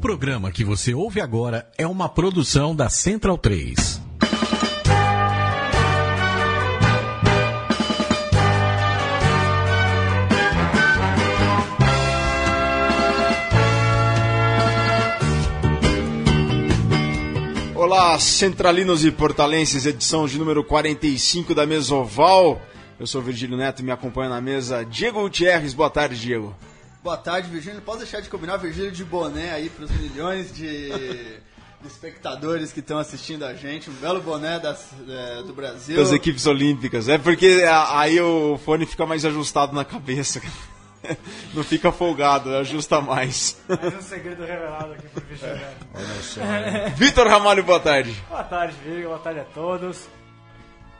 programa que você ouve agora é uma produção da Central 3. Olá, centralinos e portalenses, edição de número 45 da Mesoval. Eu sou Virgílio Neto e me acompanha na mesa Diego Gutierrez. Boa tarde, Diego. Boa tarde, Virgílio. Pode deixar de combinar Virgílio de boné aí para os milhões de, de espectadores que estão assistindo a gente. Um belo boné das, é, do Brasil. Das equipes olímpicas. É porque aí o fone fica mais ajustado na cabeça. Não fica folgado, ajusta mais. Mais um segredo revelado aqui pro Virgílio. Olha só. Vitor Ramalho, boa tarde. Boa tarde, Virgílio. Boa tarde a todos.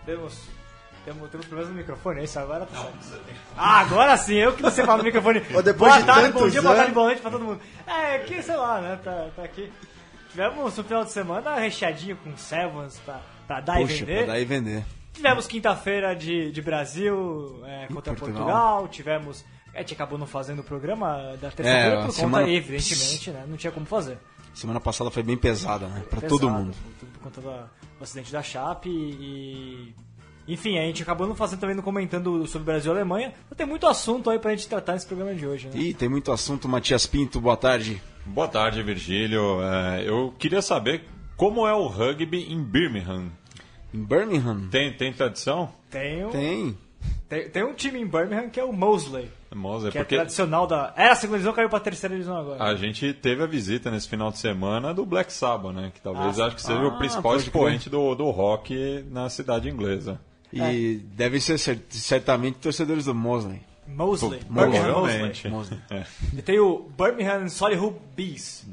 Temos temos, temos problemas no microfone, é isso agora? Tá ah, agora sim, eu que você fala no microfone. Ou depois boa de tarde, bom dia, boa tarde, boa noite pra todo mundo. É, que sei lá, né? Tá, tá aqui. Tivemos um final de semana recheadinho com Sevens pra, pra dar Puxa, e vender. pra dar e vender. Tivemos quinta-feira de, de Brasil é, contra Portugal. Portugal. Tivemos. A gente acabou não fazendo o programa da terça-feira É, por semana- conta, evidentemente, né? Não tinha como fazer. Semana passada foi bem pesada, né? Pra Pesado, todo mundo. Por, por conta da- do acidente da Chape e. Enfim, a gente acabou não fazendo também, não comentando sobre Brasil e Alemanha. Então tem muito assunto aí pra gente tratar nesse programa de hoje, né? Ih, tem muito assunto. Matias Pinto, boa tarde. Boa tarde, Virgílio. É, eu queria saber como é o rugby em Birmingham. Em Birmingham? Tem, tem tradição? Tem, Tem. tem, tem um time em Birmingham que é o Mosley, Moza, que é tradicional da. Era a segunda divisão, caiu pra terceira divisão agora. a gente teve a visita nesse final de semana do Black Sabbath, né? Que talvez Ah, acho que seja ah, o principal expoente do, do rock na cidade inglesa. E devem ser cer- certamente torcedores do Mosley. Mosley. Mo- Birmingham. Mosley. Mosley. E tem o Birmingham Solihull Bees.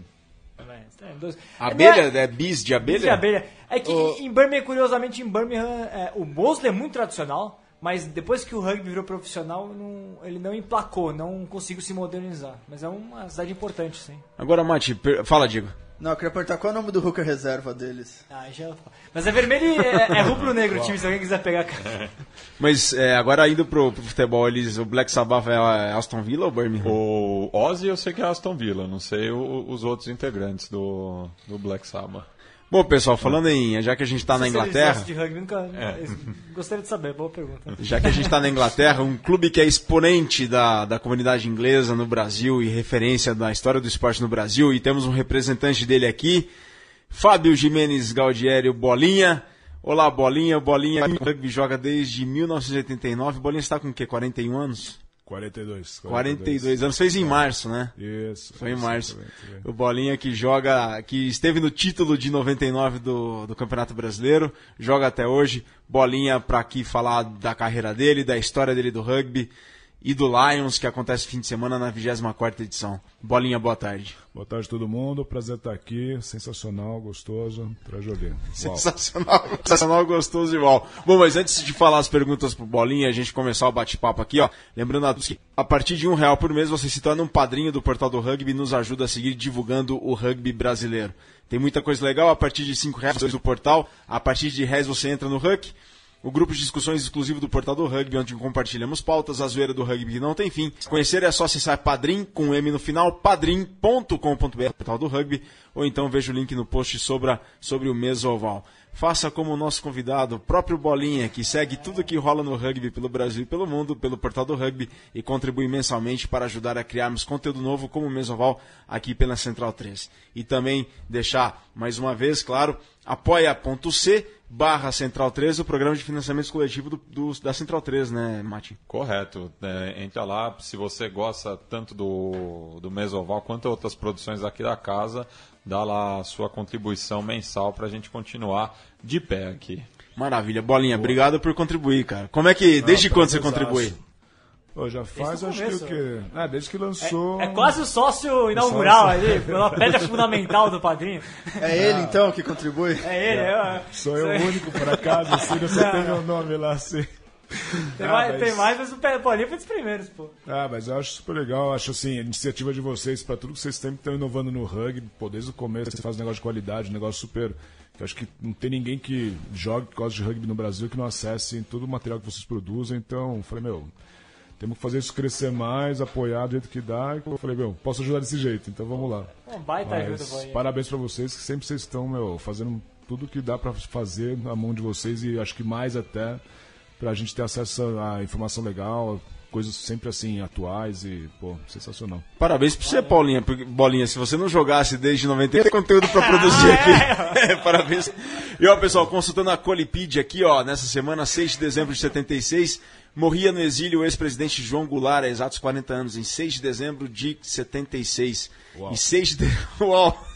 É, dois- Abelha? É- É bis de abelha? de abelha. É que O- em Birmingham, curiosamente, em Birmingham, é, o Mosley é muito tradicional, mas depois que o rugby virou profissional, não- ele não emplacou, não conseguiu se modernizar. Mas é uma cidade importante, sim. Agora, Mati, per- fala, Diego. Não, eu queria perguntar qual é o nome do hooker reserva deles. Ah, já... Mas é vermelho e é, é rubro-negro o time, se alguém quiser pegar. cara. Mas é, agora indo pro, pro futebol, eles, o Black Sabbath é a- Aston Villa ou Birmingham? O Ozzy eu sei que é Aston Villa, não sei o- os outros integrantes do, do Black Sabbath. Bom, pessoal, falando em. Já que a gente tá na Inglaterra. de rugby, nunca... Gostaria de saber, boa pergunta. Já que a gente está na Inglaterra, um clube que é exponente da, da comunidade inglesa no Brasil e referência da história do esporte no Brasil, e temos um representante dele aqui, Fábio Jimenez Gaudieri, o Bolinha. Olá, Bolinha. Bolinha o rugby joga desde 1989. Bolinha está com o quê? 41 anos? 42. 42 anos. Fez em março, né? Isso. Foi em março. exatamente. O Bolinha que joga, que esteve no título de 99 do, do Campeonato Brasileiro, joga até hoje. Bolinha para aqui falar da carreira dele, da história dele do rugby e do Lions, que acontece fim de semana na 24ª edição. Bolinha, boa tarde. Boa tarde a todo mundo. Prazer estar aqui. Sensacional, gostoso. Pra jogar. Sensacional, sensacional, gostoso igual. Bom, mas antes de falar as perguntas pro Bolinha, a gente começar o bate-papo aqui, ó. Lembrando a todos que a partir de um real por mês você se torna um padrinho do Portal do Rugby e nos ajuda a seguir divulgando o rugby brasileiro. Tem muita coisa legal, a partir de cinco reais do portal, a partir de reais você entra no Huck. O grupo de discussões exclusivo do Portal do Rugby, onde compartilhamos pautas, a zoeira do rugby que não tem fim. Conhecer é só acessar padrim, com um M no final, padrim.com.br, Portal do Rugby, ou então veja o link no post sobre, sobre o Mesoval. Faça como o nosso convidado, o próprio Bolinha, que segue tudo que rola no rugby pelo Brasil e pelo mundo, pelo Portal do Rugby, e contribui mensalmente para ajudar a criarmos conteúdo novo como o Mesoval aqui pela Central 3. E também deixar, mais uma vez, claro, apoia.c barra Central 3, o programa de financiamento coletivo do, do- da Central 3, né, Mati? Correto. É, entra lá, se você gosta tanto do, do Mesoval quanto outras produções aqui da casa, dá lá a sua contribuição mensal para a gente continuar de pé aqui. Maravilha. Bolinha, obrigado por contribuir, cara. Como é que, desde Ah, quando você contribui? Pô, já faz, no acho que começo. o quê? Ah, desde que lançou. É quase o sócio inaugural Sócio. ali, pela pedra fundamental do padrinho. É ele, então, que contribui? É ele, é. Sou eu o único, por acaso, assim, eu só tem meu nome lá, assim. Tem, Ah, mais, mas- tem mais, mas o Paulinho foi dos primeiros, pô. Ah, mas eu acho super legal. Acho assim, a iniciativa de vocês, para tudo que vocês sempre estão inovando no rugby, pô, desde o começo você faz um negócio de qualidade, um negócio super. Eu acho que não tem ninguém que jogue, que gosta de rugby no Brasil, que não acesse todo o material que vocês produzem. Então, falei, meu, temos que fazer isso crescer mais, apoiar do jeito que dá. E eu falei, meu, posso ajudar desse jeito, então vamos lá. Um baita ajuda, Mas, Bolinha. parabéns pra vocês, que sempre vocês estão, meu, fazendo tudo que dá pra fazer na mão de vocês e acho que mais até pra gente ter acesso a informação legal, coisas sempre assim, atuais e, pô, sensacional. Parabéns pra você, Paulinha. porque- Bolinha, se você não jogasse desde 90, tem conteúdo pra produzir aqui. É, parabéns. E ó, pessoal, consultando a Colipid aqui, ó, nessa semana, 6 de dezembro de 76, morria no exílio o ex-presidente João Goulart, há exatos 40 anos, em 6 de dezembro de 76. Uau. Em 6 de... Uau!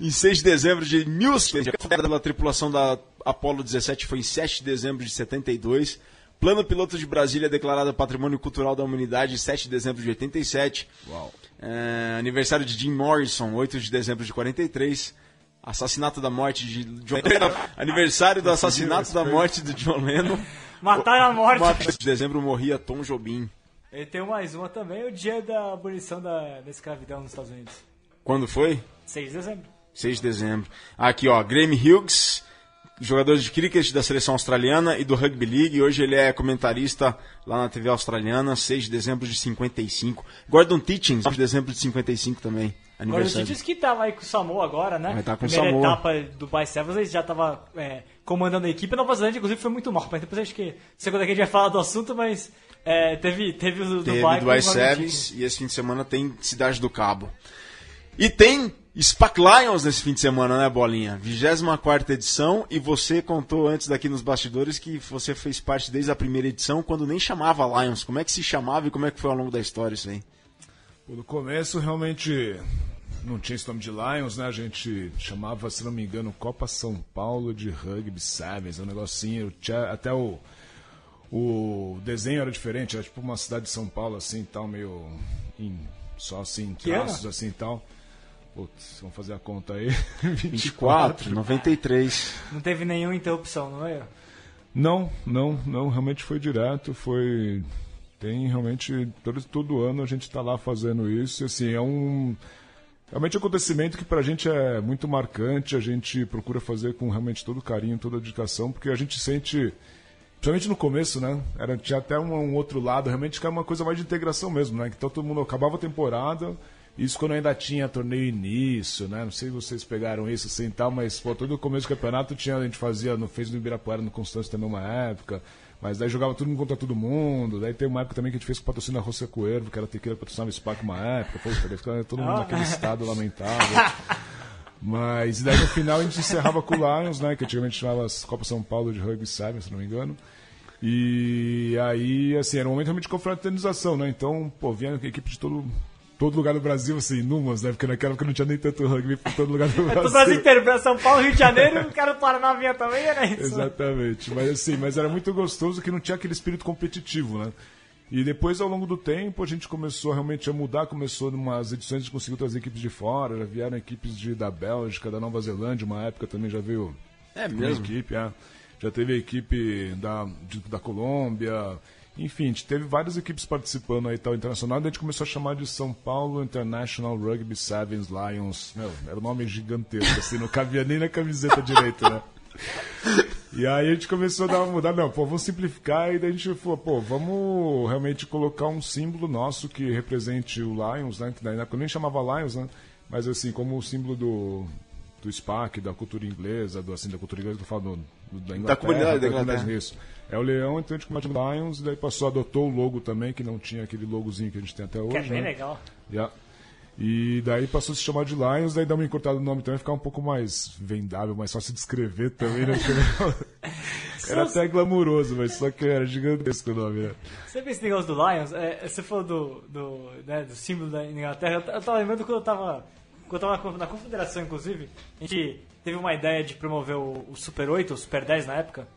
em 6 de dezembro de 1600, a tripulação da Apollo 17 foi em 7 de dezembro de 72. Plano piloto de Brasília declarado Patrimônio Cultural da Humanidade em 7 de dezembro de 87. Uau. É, aniversário de Jim Morrison, 8 de dezembro de 43. Assassinato da morte de John Lennon. Aniversário do assassinato da morte de John Lennon. Mataram a morte. 4 de dezembro morria Tom Jobim. E tem mais uma também, o dia da abolição da, da escravidão nos Estados Unidos. Quando foi? 6 de dezembro. 6 de dezembro. Aqui, ó, Graham Hughes, jogador de cricket da seleção australiana e do Rugby League. Hoje ele é comentarista lá na TV australiana, 6 de dezembro de 55. Gordon Tietjens, 9 de dezembro de 55 também. Agora o. Titans que tava aí com o Samoa agora, né? Vai tá com o Primeira Samoa. etapa do By Sevens, ele já tava é, comandando a equipe. A Nova Zelândia, inclusive, foi muito mal. Mas depois acho que, segunda que a gente vai falar do assunto, mas é, teve, teve o do Teve Dubai. Gordon Sevens e esse fim de semana tem Cidade do Cabo. E tem SPAC Lions nesse fim de semana, né, Bolinha? 24 edição e você contou antes daqui nos bastidores que você fez parte desde a primeira edição, quando nem chamava Lions. Como é que se chamava e como é que foi ao longo da história isso aí? No começo, realmente, não tinha esse nome de Lions, né? A gente chamava, se não me engano, Copa São Paulo de Rugby Sevens, um negocinho. Tinha, até o, o desenho era diferente, era tipo uma cidade de São Paulo, assim, tal, meio em, só assim, Que ano? traços, assim, tal. Putz, vamos fazer a conta aí. 24, 93. Não teve nenhuma interrupção, não é? Não, não, não, realmente foi direto, foi tem realmente todo, todo ano a gente está lá fazendo isso, assim, é um realmente um acontecimento que pra gente é muito marcante, a gente procura fazer com realmente todo carinho, toda dedicação, porque a gente sente Principalmente no começo, né? Era, tinha até um, um outro lado, realmente que era uma coisa mais de integração mesmo, né? Então todo mundo acabava a temporada, isso quando ainda tinha torneio início, né? Não sei se vocês pegaram isso assim e tal, mas pô, todo o começo do campeonato tinha, a gente fazia, no, fez no Ibirapuera, no Constância também uma época, mas daí jogava todo mundo contra todo mundo, daí tem uma época também que a gente fez com o patrocínio da Roça Coelho, que era tequila patrocinava o SPAC uma época, pô, ficava todo mundo naquele estado lamentável. Mas daí no final a gente encerrava com o Lions, né? Que antigamente chamava as Copa São Paulo de Rugby Seven, se não me engano. E aí, assim, era um momento realmente de confraternização, né? Então, pô, vinha equipe de todo, todo lugar do Brasil, assim, numas, né? Porque naquela época não tinha nem tanto rugby por todo lugar do É Brasil. do Brasil inteiro, pra São Paulo, Rio de Janeiro, o cara do Paraná vinha também, era isso. Exatamente. Mas assim, mas era muito gostoso que não tinha aquele espírito competitivo, né? E depois, ao longo do tempo, a gente começou realmente a mudar, começou umas edições a gente conseguiu trazer equipes de fora, já vieram equipes de, da Bélgica, da Nova Zelândia, uma época também já veio É uma equipe, é. já teve a equipe da, de- da Colômbia, enfim, a gente teve várias equipes participando aí tal internacional, daí a gente começou a chamar de São Paulo International Rugby Sevens Lions. Meu, era um nome gigantesco, assim, não cabia nem na camiseta direito, né? E aí a gente começou a dar uma mudada, não, pô, vamos simplificar, e daí a gente falou, pô, vamos realmente colocar um símbolo nosso que represente o Lions, né? Que na época eu nem chamava Lions, né? Mas assim, como o símbolo do, do SPAC, da cultura inglesa, do, assim, da cultura inglesa, que eu falo do, do- da Inglaterra. comunidade da Inglaterra. Isso. É o leão, então a gente começou a Lions, e daí passou, adotou o logo também, que não tinha aquele logozinho que a gente tem até hoje. Que é bem né? legal. Yeah. E daí passou a se chamar de Lions, daí dá uma encurtada no nome também, ficar um pouco mais vendável, mais fácil de escrever também, né? era até glamuroso, mas só que era gigantesco o nome, né? Você vê esse negócio do Lions, é, você falou do, do, né, do símbolo da Inglaterra, eu, eu tava lembrando quando eu tava, quando eu tava na, na confederação, inclusive, a gente teve uma ideia de promover o, o Super 8, o Super 10 na época,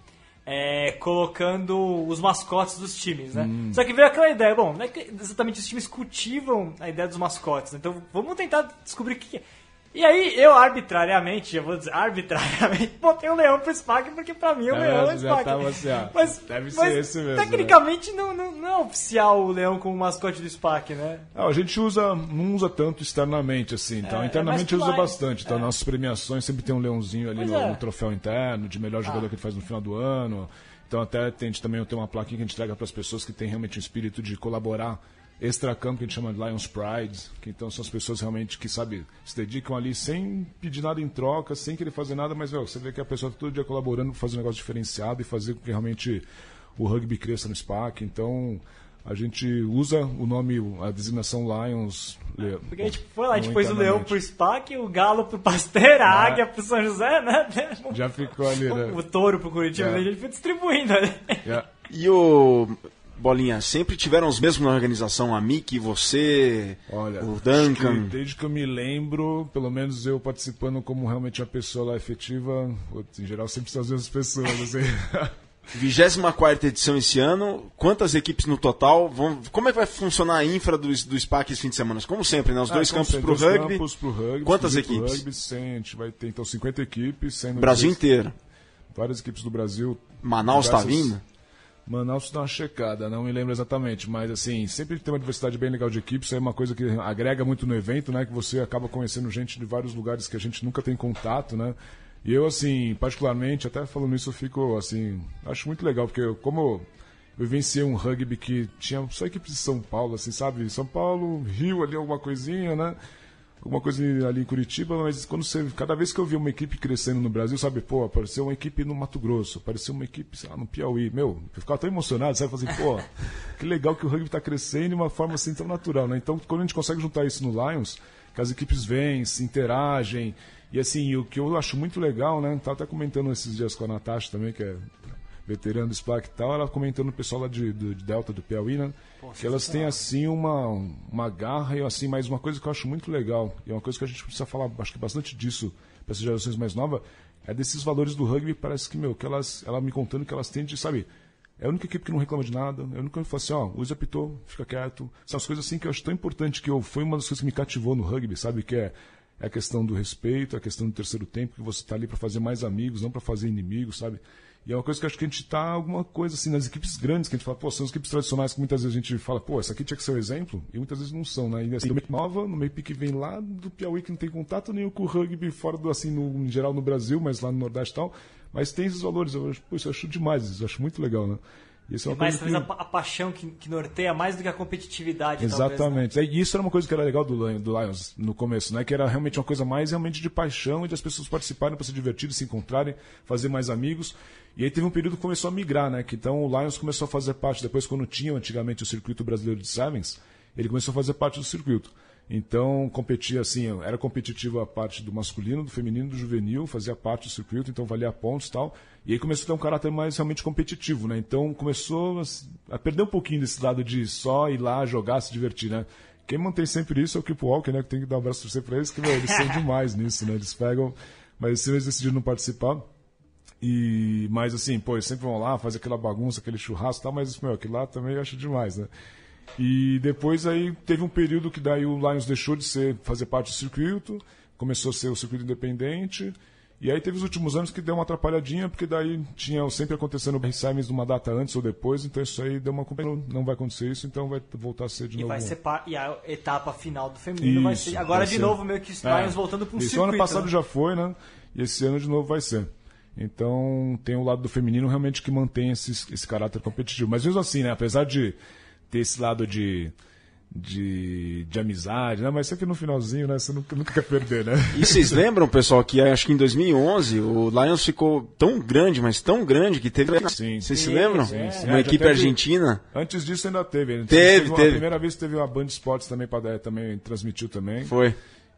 é, colocando os mascotes dos times, né? Só que veio aquela ideia, bom, não é que exatamente os times cultivam a ideia dos mascotes, né? então vamos tentar descobrir o que é. E aí, eu arbitrariamente, já vou dizer, arbitrariamente, botei o leão pro SPAC, porque pra mim o É, leão é o SPAC. tava assim, mas, deve ser mas esse mesmo, né? Tecnicamente não, não, não é oficial o leão como mascote do SPAC, né? Ah, a gente usa, não usa tanto externamente, assim, então É, internamente é usa bastante. Então, é. nossas premiações sempre tem um leãozinho ali no, é. no troféu interno, de melhor jogador Ah. que ele faz no final do ano. Então até a gente também tem uma plaquinha que a gente entrega para as pessoas que têm realmente o espírito de colaborar extra-campo, que a gente chama de Lions Pride, que então são as pessoas realmente que, sabe, se dedicam ali sem pedir nada em troca, sem querer fazer nada, mas meu, você vê que a pessoa está todo dia colaborando para fazer um negócio diferenciado e fazer com que realmente o rugby cresça no SPAC. Então a gente usa o nome, a designação Lions. Porque a gente foi lá, a gente pôs o leão pro SPAC, o galo pro Pasteur, a Ah. águia pro São José, né? Já ficou ali, né? O touro pro Curitiba, É. a gente foi distribuindo ali. É. E o Bolinha, sempre tiveram os mesmos na organização, a Mickey, você, Olha, o Duncan. que desde que eu me lembro, pelo menos eu participando como realmente uma pessoa lá efetiva, em geral sempre são as mesmas pessoas. Assim. 24 edição esse ano. Quantas equipes no total? Vão, como é que vai funcionar a infra do, do SPAC esse fim de semana? Como sempre, né? Os dois Ah, como campos pro dois rugby. campos pro rugby, Quantas equipes? Rugby, 100, a gente vai ter então 50 equipes, sendo Brasil inteiro. várias equipes do Brasil. Manaus está vindo? Manaus dá uma checada, não me lembro exatamente, mas assim, sempre tem uma diversidade bem legal de equipes, é uma coisa que agrega muito no evento, né? Que você acaba conhecendo gente de vários lugares que a gente nunca tem contato, né? E eu, assim, particularmente, até falando isso, eu fico, assim, acho muito legal, porque eu, como eu vivenciei um rugby que tinha só equipes de São Paulo, assim, sabe? São Paulo, Rio ali, alguma coisinha, né? Alguma coisa ali em Curitiba, mas quando você. Cada vez que eu vi uma equipe crescendo no Brasil, sabe, pô, apareceu uma equipe no Mato Grosso, apareceu uma equipe, sei lá, no Piauí. Meu, eu ficava tão emocionado, sabe? Fazer, pô, que legal que o rugby tá crescendo de uma forma assim tão natural, né? Então, quando a gente consegue juntar isso no Lions, que as equipes vêm, se interagem, e assim, o que eu acho muito legal, né? Tava até comentando esses dias com a Natasha também, que é veterano do SPAC e tal, ela comentando o pessoal lá de, do, de Delta do Piauí, né? que elas têm assim uma, uma garra e assim, mas uma coisa que eu acho muito legal, e é uma coisa que a gente precisa falar, acho que bastante disso para essas gerações mais novas, é desses valores do rugby, parece que, meu, que elas, ela me contando que elas têm de, sabe, é a única equipe que não reclama de nada. É a única que fala assim, ó, o Luiz apitou, fica quieto. São as coisas assim que eu acho tão importante que eu, foi uma das coisas que me cativou no rugby, sabe? Que é, é a questão do respeito, a questão do terceiro tempo, que você está ali para fazer mais amigos, não para fazer inimigos, sabe? E é uma coisa que acho que a gente tá alguma coisa assim nas equipes grandes, que a gente fala, pô, são as equipes tradicionais que muitas vezes a gente fala, pô, essa aqui tinha que ser o exemplo, e muitas vezes não são, né? E assim, meio nova, no meio que vem lá do Piauí que não tem contato nenhum com o rugby fora do assim, no, em geral no Brasil, mas lá no Nordeste e tal, mas tem esses valores, eu pô, isso eu acho demais, isso eu acho muito legal, né? Isso é uma Mas coisa talvez que... a, pa- a paixão que, que norteia mais do que a competitividade, talvez, né? Exatamente. E isso era uma coisa que era legal do, do Lions no começo, né? Que era realmente uma coisa mais realmente de paixão e de as pessoas participarem para se divertirem, se encontrarem, fazer mais amigos. E aí teve um período que começou a migrar, né? Que então o Lions começou a fazer parte, depois quando tinha antigamente o circuito brasileiro de Sevens, ele começou a fazer parte do circuito. Então competia assim, era competitivo a parte do masculino, do feminino, do juvenil, fazia parte do circuito, então valia pontos e tal. E aí começou a ter um caráter mais realmente competitivo, né? Então começou a perder um pouquinho desse lado de só ir lá jogar, se divertir, né? Quem mantém sempre isso é o Keep Walker, né? Que tem que dar um abraço torcer pra eles, que meu, eles são demais nisso, né? Eles pegam, mas se eles decidiram não participar. E, mas assim, pô, eles sempre vão lá, fazer aquela bagunça, aquele churrasco e tal, mas, meu, aquilo lá também eu acho demais, né? E depois aí teve um período que daí o Lions deixou de ser, fazer parte do circuito, começou a ser o circuito independente, e aí teve os últimos anos que deu uma atrapalhadinha, porque daí tinha sempre acontecendo o Simons numa data antes ou depois, então isso aí deu uma não vai acontecer isso, então vai voltar a ser de E, novo. vai ser par- e a etapa final do feminino vai Isso, ser. Agora vai de ser. novo, meio que os É. Lions voltando para um Isso circuito. ano passado né? já foi, né? E esse ano de novo vai ser. Então tem o lado do feminino realmente que mantém esse, esse caráter competitivo. Mas mesmo assim, né? Apesar de ter esse lado de, de, de amizade, né? Mas sempre no finalzinho, né? Você nunca, nunca quer perder, né? E vocês lembram, pessoal, que acho que em 2011 o Lions ficou tão grande, mas tão grande que teve. Sim. Vocês se Sim, lembram? sim, sim. Uma É, equipe teve- argentina. Antes disso ainda teve. Antes Teve, teve. A primeira vez teve a Band Sports também, pra, também transmitiu também. Foi.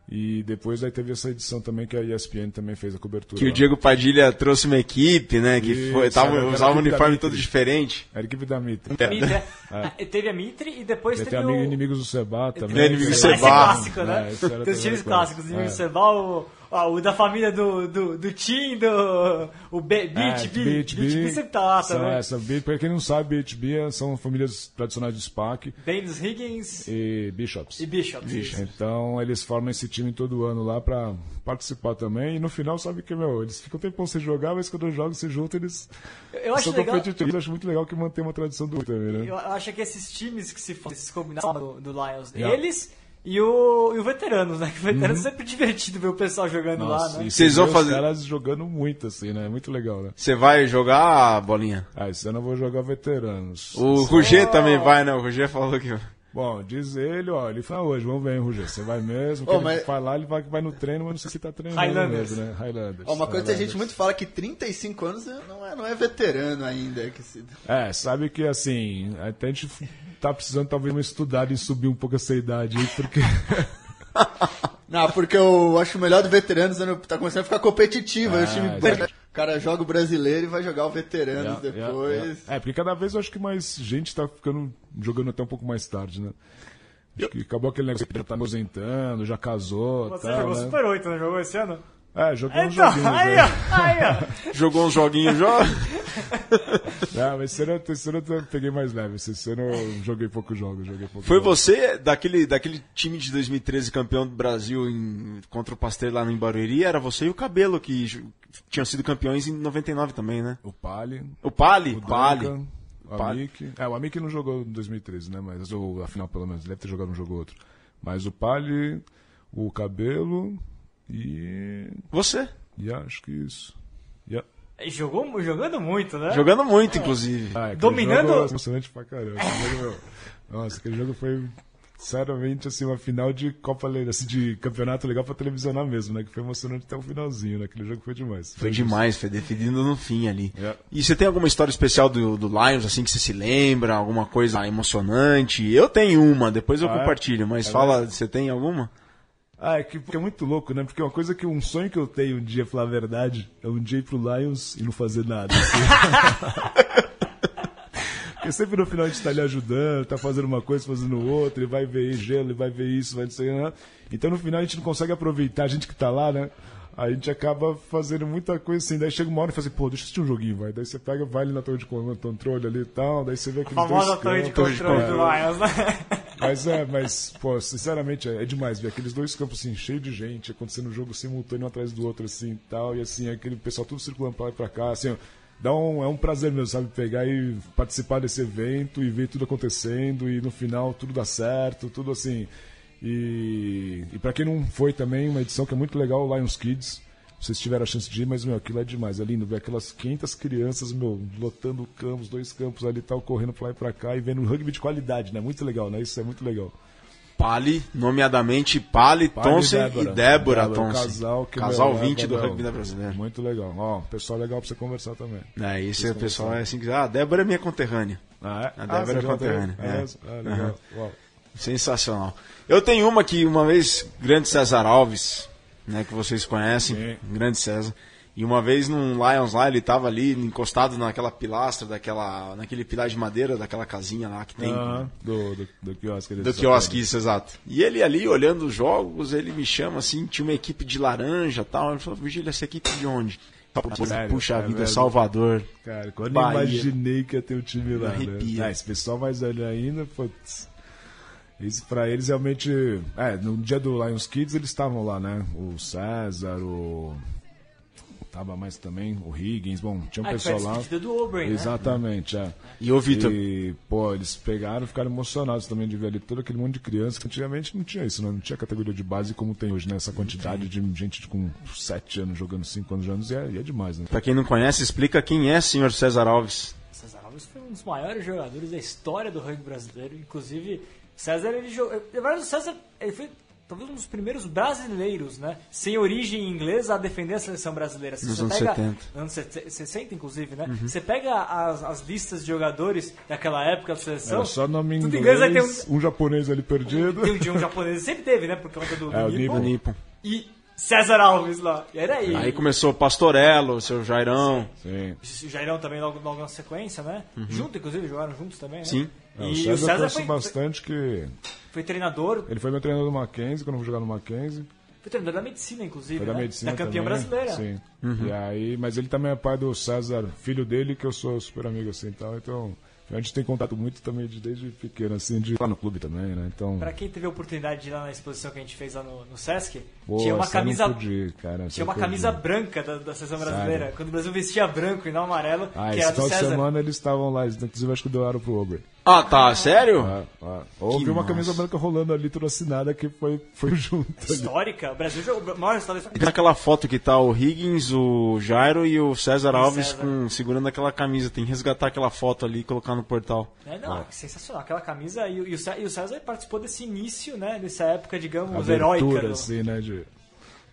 E depois aí teve essa edição também que a ESPN também fez a cobertura. Que o lá. Diego Padilha trouxe uma equipe, né? Que Isso, foi, tava, era usava um uniforme todo diferente. Era a equipe da Mitre. Mitre, é. Teve a Mitre e depois teve amigo, o... inimigos do Seba também. É, inimigos do Esse é Seba. clássico, né? É, Tem os times clássico. clássicos, o É. Sebal, o, ó, o da família do, do, do Tim, do, o B, Beach, É, Beach, Beach, B sempre tá lá são também. Essa, Beach, pra quem não sabe, BHB são famílias tradicionais do SPAC Baines Higgins e Bishops. e Bishops. isso. Então eles formam esse time todo ano lá pra participar também. E no final, sabe que, meu, eles ficam um tempão sem jogar, mas quando jogam, se juntam, eles Eu acho são legal... competitivos. Eu acho muito legal que mantém uma tradição do também, né? Eu acho que esses times que se esses combinados do, do Lions, Yeah. eles e o, e o Veteranos, né? Que o Veteranos é sempre divertido ver o pessoal jogando lá, né? e Vocês você vão fazer- Os caras jogando muito, assim, né? Muito legal, né? Você vai jogar, bolinha? Ah, esse ano eu vou jogar veteranos. O Ruger também vai, né? O Ruger falou que. Bom, diz ele, ó, ele fala hoje, vamos ver, hein, Ruger, você vai mesmo? Que ele mas- vai lá, ele vai, vai no treino, mas não sei se tá treinando Highlanders. mesmo, né? Highlanders. Ó, uma coisa que a gente Highlanders. muito fala que 35 anos não é, não é veterano ainda. Que se... É, sabe que assim, até a gente tá precisando talvez uma estudada em subir um pouco essa idade aí, porque. Não, porque eu acho o melhor do veteranos né, tá começando a ficar competitivo. aí o Ah, time exato. o cara joga o brasileiro e vai jogar o veteranos Yeah, yeah, depois. yeah. É, porque cada vez eu acho que mais gente tá ficando jogando até um pouco mais tarde, né? Acho que acabou aquele negócio que já tá aposentando, já casou. Você tal, jogou né? Super 8, não jogou esse ano? É, jogou uns Então, joguinhos. aí, ó, aí, ó. Jogou uns joguinhos já. Não, mas esse ano, esse ano eu peguei mais leve. Esse ano eu joguei poucos jogos, joguei poucos Foi jogos. você, daquele, daquele time de 2013 campeão do Brasil em- contra o Pasteur lá no Barueri, era você e o Cabelo que tinham sido campeões em 99 também, né? O Pali, O Pali, o Pali. Duncan, o. Amick. É, o Amick não jogou em 2013, né? Mas ou, afinal, pelo menos, deve ter jogado um jogo ou outro. Mas o Pali, o Cabelo e. Você. E acho que isso. Yeah. Jogou, jogando muito, né? Jogando muito, inclusive. Ah, Dominando- Jogo, emocionante pra caramba. Aquele jogo, meu, nossa, aquele jogo foi, sinceramente, assim, uma final de Copa assim, de campeonato legal pra televisionar mesmo, né? Que foi emocionante até o finalzinho, né? Aquele jogo foi demais. Foi demais, foi definido no fim ali. Yeah. E você tem alguma história especial do, do Lions, assim, que você se lembra? Alguma coisa emocionante? Eu tenho uma, depois eu Ah, é? compartilho, mas É fala, você tem alguma? Ah, é que é muito louco, né? Porque uma coisa que um sonho que eu tenho um dia, falar a verdade, é um dia ir pro Lions e não fazer nada. assim. Porque sempre no final a gente tá ali ajudando, tá fazendo uma coisa, fazendo outra, e vai ver gelo, e vai ver isso, vai sei, né? Então no final a gente não consegue aproveitar, a gente que tá lá, né? A gente acaba fazendo muita coisa assim. Daí chega uma hora e fala assim, pô, deixa eu assistir um joguinho, vai. Daí você pega, vai ali na torre de controle ali e tal, daí você vê A aqueles famosa torre de controle do É. Lions, né? Mas é, mas, pô, sinceramente, é, é demais ver aqueles dois campos assim, de gente, acontecendo um jogo simultâneo um atrás do outro, assim, tal, e assim, aquele pessoal tudo circulando pra lá e pra cá, assim, dá um, é um prazer mesmo, sabe, pegar e participar desse evento e ver tudo acontecendo e no final tudo dá certo, tudo assim. E, e para quem não foi também, uma edição que é muito legal, Lions Kids. Vocês tiveram a chance de ir, mas, meu, aquilo é demais. É lindo ver aquelas 500 crianças, meu, lotando campos, dois campos ali e tal, correndo pra lá e pra cá e vendo um rugby de qualidade, né? Muito legal, né? Isso é muito legal. Pali, nomeadamente Pali, Pali Thompson e Débora. Débora, Débora, Thompson. Casal, que, Casal meu, 20 é, do rugby da brasileira. Muito legal. Ó, pessoal legal pra você conversar também. É, esse é o pessoal é assim que ah, a Débora é minha conterrânea. Ah, é? A Débora você é já conterrânea, tem? é. Ah, legal. Uau. Sensacional. Eu tenho uma que uma vez, grande César Alves, né, que vocês conhecem, Sim. grande César. E uma vez num Lions lá, ele tava ali encostado naquela pilastra, daquela, naquele pilar de madeira daquela casinha lá que tem. Aham, do, do, do quiosque. Do quiosque, isso, exato. E ele ali, olhando os jogos, ele me chama assim, tinha uma equipe de laranja e tal. Ele falou, Virgílio, essa equipe de onde? Sério? Puxa É vida, mesmo? Salvador. Cara, quando Bahia. eu imaginei que ia ter um time lá, né? Arrepia. Ah, esse pessoal mais velho ainda, putz. Isso pra eles realmente. É, no dia do Lions Kids eles estavam lá, né? O César, o. Tava mais também, o Higgins, bom, tinha um Ah, pessoal lá. do Aubrey, né? Exatamente, é. E ô, Vitor, E, pô, eles pegaram e ficaram emocionados também de ver ali todo aquele monte de criança, que antigamente não tinha isso, né? Não tinha categoria de base como tem hoje, né? Essa quantidade de gente com 7 anos jogando 5 anos de anos, e é, e é demais, né? pra quem não conhece, explica quem é senhor César Alves. César Alves foi um dos maiores jogadores da história do rugby brasileiro. Inclusive, César, ele jogou. Na verdade, o César ele foi talvez um dos primeiros brasileiros, né? Sem origem inglesa a defender a seleção brasileira. Se Nos você anos pega, 70. Anos 60, inclusive, né? Uhum. Você pega as, as listas de jogadores daquela época da seleção. Era só nome inglês, inglês, aí tem um, um japonês ali perdido. tem um, um japonês, sempre teve, né? Por conta do, do É, o Nippon. Nippon. Nippon. E César Alves lá. E era ele. Aí começou o Pastorello, o seu Jairão. Sim. O Jairão também logo, logo na sequência, né? Junto, inclusive, jogaram juntos também, né? Sim. É, E o o César, César eu foi, conheço bastante que. foi treinador, Ele foi meu treinador do Mackenzie, quando eu fui jogar no Mackenzie. foi treinador da medicina, inclusive, Foi da né? medicina. da campeã também, brasileira. Sim. Uhum. E aí, mas ele também é pai do César, filho dele, que eu sou super amigo assim e tal. Então, a gente tem contato muito também de, desde pequeno, assim, de lá no clube também, né? Então. Pra quem teve a oportunidade de ir lá na exposição que a gente fez lá no, no Sesc, pô, tinha uma camisa. pude ir, cara, Tinha uma pude camisa branca da, da seleção brasileira. Sério? Quando o Brasil vestia branco e não amarelo, Ah, que esse era do final de César. semana eles estavam lá, inclusive acho que doaram pro Obre. Ah, tá, sério? Ah, ah. Houve uma massa. camisa branca rolando ali, assinada, que foi, foi junto ali. Histórica. O Brasil jogou. A maior história Naquela foto que tá o Higgins, o Jairo e o César Alves César. com- segurando aquela camisa. Tem que resgatar aquela foto ali e colocar no portal. É, não, sensacional. Aquela camisa e, o- e o Cé- e o César participou desse início, né? Dessa época, digamos, heróica. Abertura, do- assim, né, de,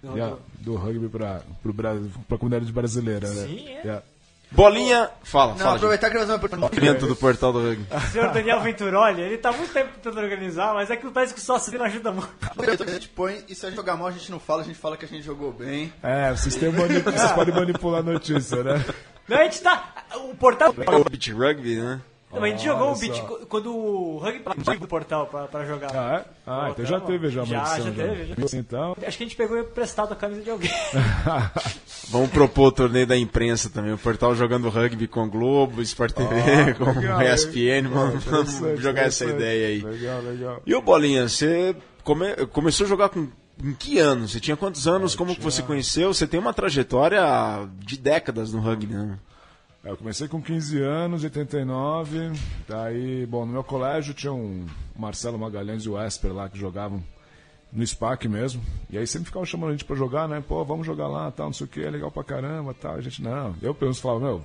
do- yeah, do rugby pra, pro, Bra- pra comunidade brasileira, né? Sim, é. Yeah. Bolinha, fala, Não, fala. aproveitar que nós vamos perguntar. Dentro do portal do rugby. O senhor Daniel Venturoli, ele tá muito tempo tentando organizar, mas é que parece que o sócio dele não ajuda muito. A gente põe, e se a gente jogar mal, a gente não fala, a gente fala que a gente jogou bem. É, vocês, têm mani- vocês podem manipular a notícia, né? Não, a gente tá. O portal. O beat rugby, né? Não, a gente jogou o co- quando o rugby do portal pra, pra jogar. Ah, é? Ah, então já teve já uma Já, edição. já teve, já. Então, Acho que a gente pegou emprestado a camisa de alguém. Vamos propor o torneio da imprensa também. O portal jogando rugby com o Globo, Sport TV, com legal, o ESPN. Vamos, interessante, vamos jogar essa ideia aí. Legal, legal. E o Bolinha, você come- começou a jogar com em que anos? Você tinha quantos anos? Como que você conheceu? Você tem uma trajetória de décadas no rugby, né? Eu comecei com 15 anos, 89. Daí, bom, no meu colégio tinha um Marcelo Magalhães e o Esper lá que jogavam no SPAC mesmo. E aí sempre ficavam chamando a gente pra jogar, né? Pô, vamos jogar lá, tal, não sei o que, é legal pra caramba, tal. A gente, não. Eu pelo menos falava, meu,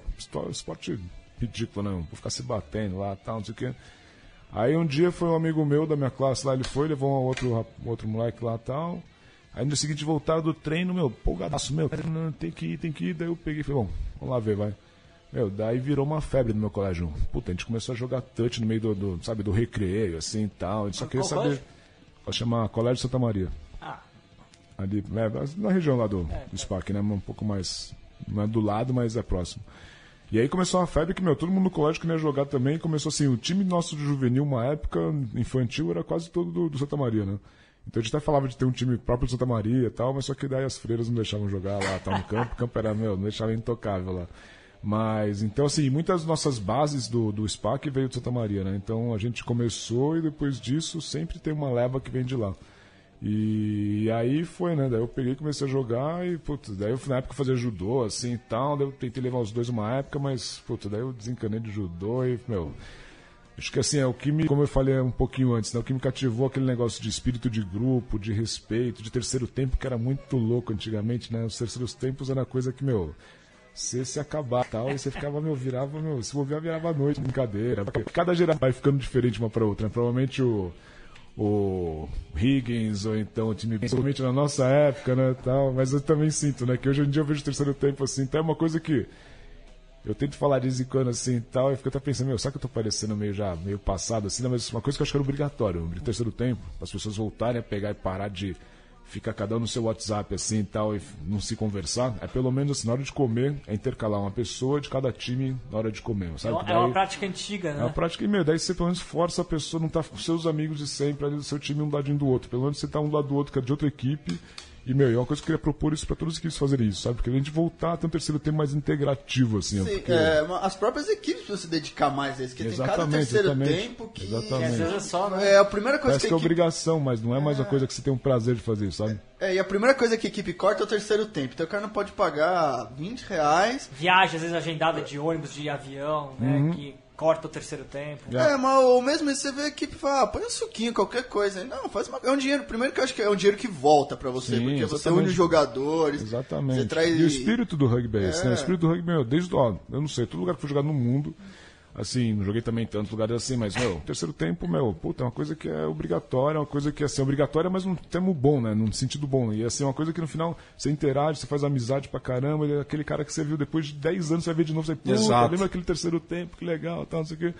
esporte ridículo, não. Vou ficar se batendo lá, tal, não sei o que. Aí um dia foi um amigo meu da minha classe lá, ele foi, levou um outro, outro moleque lá tal. Aí no dia seguinte voltaram do treino, meu, polgadaço, meu, não, tem que ir, tem que ir. Daí eu peguei e falei, bom, vamos lá ver, vai. Meu, daí virou uma febre no meu colégio. Puta, a gente começou a jogar touch no meio do, do, sabe, do recreio, assim e tal. A gente só queria Qual saber. Vai chamar Colégio Santa Maria. Ah, Ali, é, na região lá do, do SPAC, né? Um pouco mais. Não é do lado, mas é próximo. E aí começou uma febre que, meu, todo mundo no colégio queria jogar também. Começou assim, o time nosso de juvenil, uma época infantil, era quase todo do, do Santa Maria, né? Então a gente até falava de ter um time próprio do Santa Maria e tal, mas só que daí as freiras não deixavam jogar lá, tal, no campo. O campo era, meu, não deixava intocável lá. Mas, então, assim, muitas nossas bases do, do SPAC veio de Santa Maria, né? Então a gente começou e depois disso sempre tem uma leva que vem de lá. E aí foi, né? Daí eu peguei e comecei a jogar e, putz, daí eu na época fazia judô, assim e tal. Daí eu tentei levar os dois uma época, mas, putz, daí eu desencanei de judô e, meu. Acho que assim, é o que me, como eu falei um pouquinho antes, né? O que me cativou aquele negócio de espírito de grupo, de respeito, de terceiro tempo, que era muito louco antigamente, né? Os terceiros tempos era coisa que, meu, você se acabar tal, e você ficava, meu, virava, meu, se bobear, virava à noite, brincadeira. Porque cada geração vai ficando diferente uma pra outra, né? Provavelmente o, o Higgins, ou então o time, principalmente na nossa época, né, tal, mas eu também sinto, né, que hoje em dia eu vejo o terceiro tempo assim, então é uma coisa que eu tento falar de vez em quando assim e tal, e fico até pensando, meu, será que eu tô parecendo meio já, meio passado assim, né? mas uma coisa que eu acho que era obrigatório, no terceiro tempo, as pessoas voltarem a pegar e parar de ficar cada um no seu WhatsApp assim e tal, e não se conversar, é pelo menos assim, na hora de comer, é intercalar uma pessoa de cada time na hora de comer, é sabe? é Daí- uma prática antiga, é uma né? prática e meio, daí você pelo menos força a pessoa não estar com seus amigos de sempre ali do seu time um ladinho do outro. Pelo menos você tá um lado do outro, que é de outra equipe. E, meu, é uma coisa que eu queria propor isso para todas as equipes fazerem isso, sabe? Porque a gente voltar a ter um terceiro tempo mais integrativo, assim. Sim, porque- é, as próprias equipes precisam se dedicar mais a isso, porque tem cada Exatamente, terceiro exatamente. tempo que. Exatamente. vezes é só, né? É a primeira coisa Parece que que é equipe obrigação, mas não é mais uma coisa que você tem um prazer de fazer, sabe? É, e a primeira coisa que a equipe corta é o terceiro tempo. Então o cara não pode pagar 20 reais. Viagem, às vezes, agendada de ônibus, de avião, né? Uhum. Que corta o terceiro tempo. É. É, mas ou mesmo você vê a equipe e fala, ah, põe um suquinho, qualquer coisa. Não, faz uma. É um dinheiro. Primeiro que eu acho que é um dinheiro que volta pra você, Sim, porque você exatamente. une os jogadores. Exatamente. Você traz. E o espírito do rugby é esse, né? É. O espírito do rugby, meu, desde, ó, eu não sei, todo lugar que fui jogar no mundo, assim, não joguei também em tantos lugares assim, mas, meu, terceiro tempo, meu, puta, é uma coisa que é obrigatória, é uma coisa que, assim, é obrigatória, mas num termo bom, né? Num sentido bom. E, assim, é uma coisa que no final você interage, você faz amizade pra caramba, ele é aquele cara que você viu depois de 10 anos, você vai ver de novo, você, puta, Exato. lembra aquele terceiro tempo, que legal, tal, não sei o quê.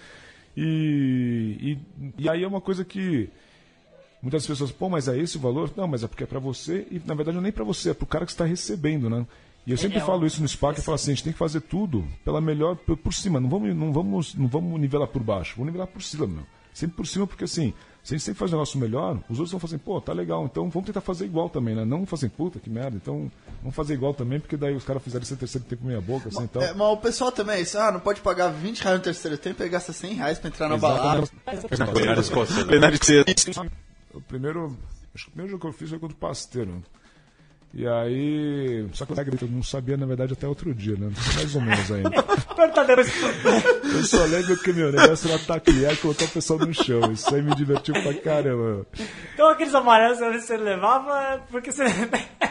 E, e, e aí é uma coisa que Muitas pessoas, pô, mas é esse o valor? Não, mas é porque é pra você e na verdade não é nem pra você, é pro cara que está recebendo, né? E eu sempre é falo um- isso no SPAC, eu falo assim, a gente tem que fazer tudo pela melhor, por, por cima, não vamos, não, vamos, não vamos nivelar por baixo, vamos nivelar por cima, meu. Sempre por cima, porque assim, se a gente sempre faz um negócio melhor, os outros vão fazer, pô, tá legal, então vamos tentar fazer igual também, né? Não fazer, puta, que merda, então vamos fazer igual também, porque daí os caras fizeram esse terceiro tempo meia boca, assim, então... É, mas o pessoal também, isso, ah, não pode pagar 20 reais no terceiro tempo e gasta 100 reais pra entrar na balada. Plenário de cedo. O primeiro. Acho que o primeiro jogo que eu fiz foi contra o Pasteiro. E aí. Só que eu não sabia, na verdade, até outro dia, né? Mais ou menos ainda. Eu só lembro que meu negócio era ataque e colocar o pessoal no chão. Isso aí me divertiu pra caramba. Então aqueles amarelos que você levava, porque você.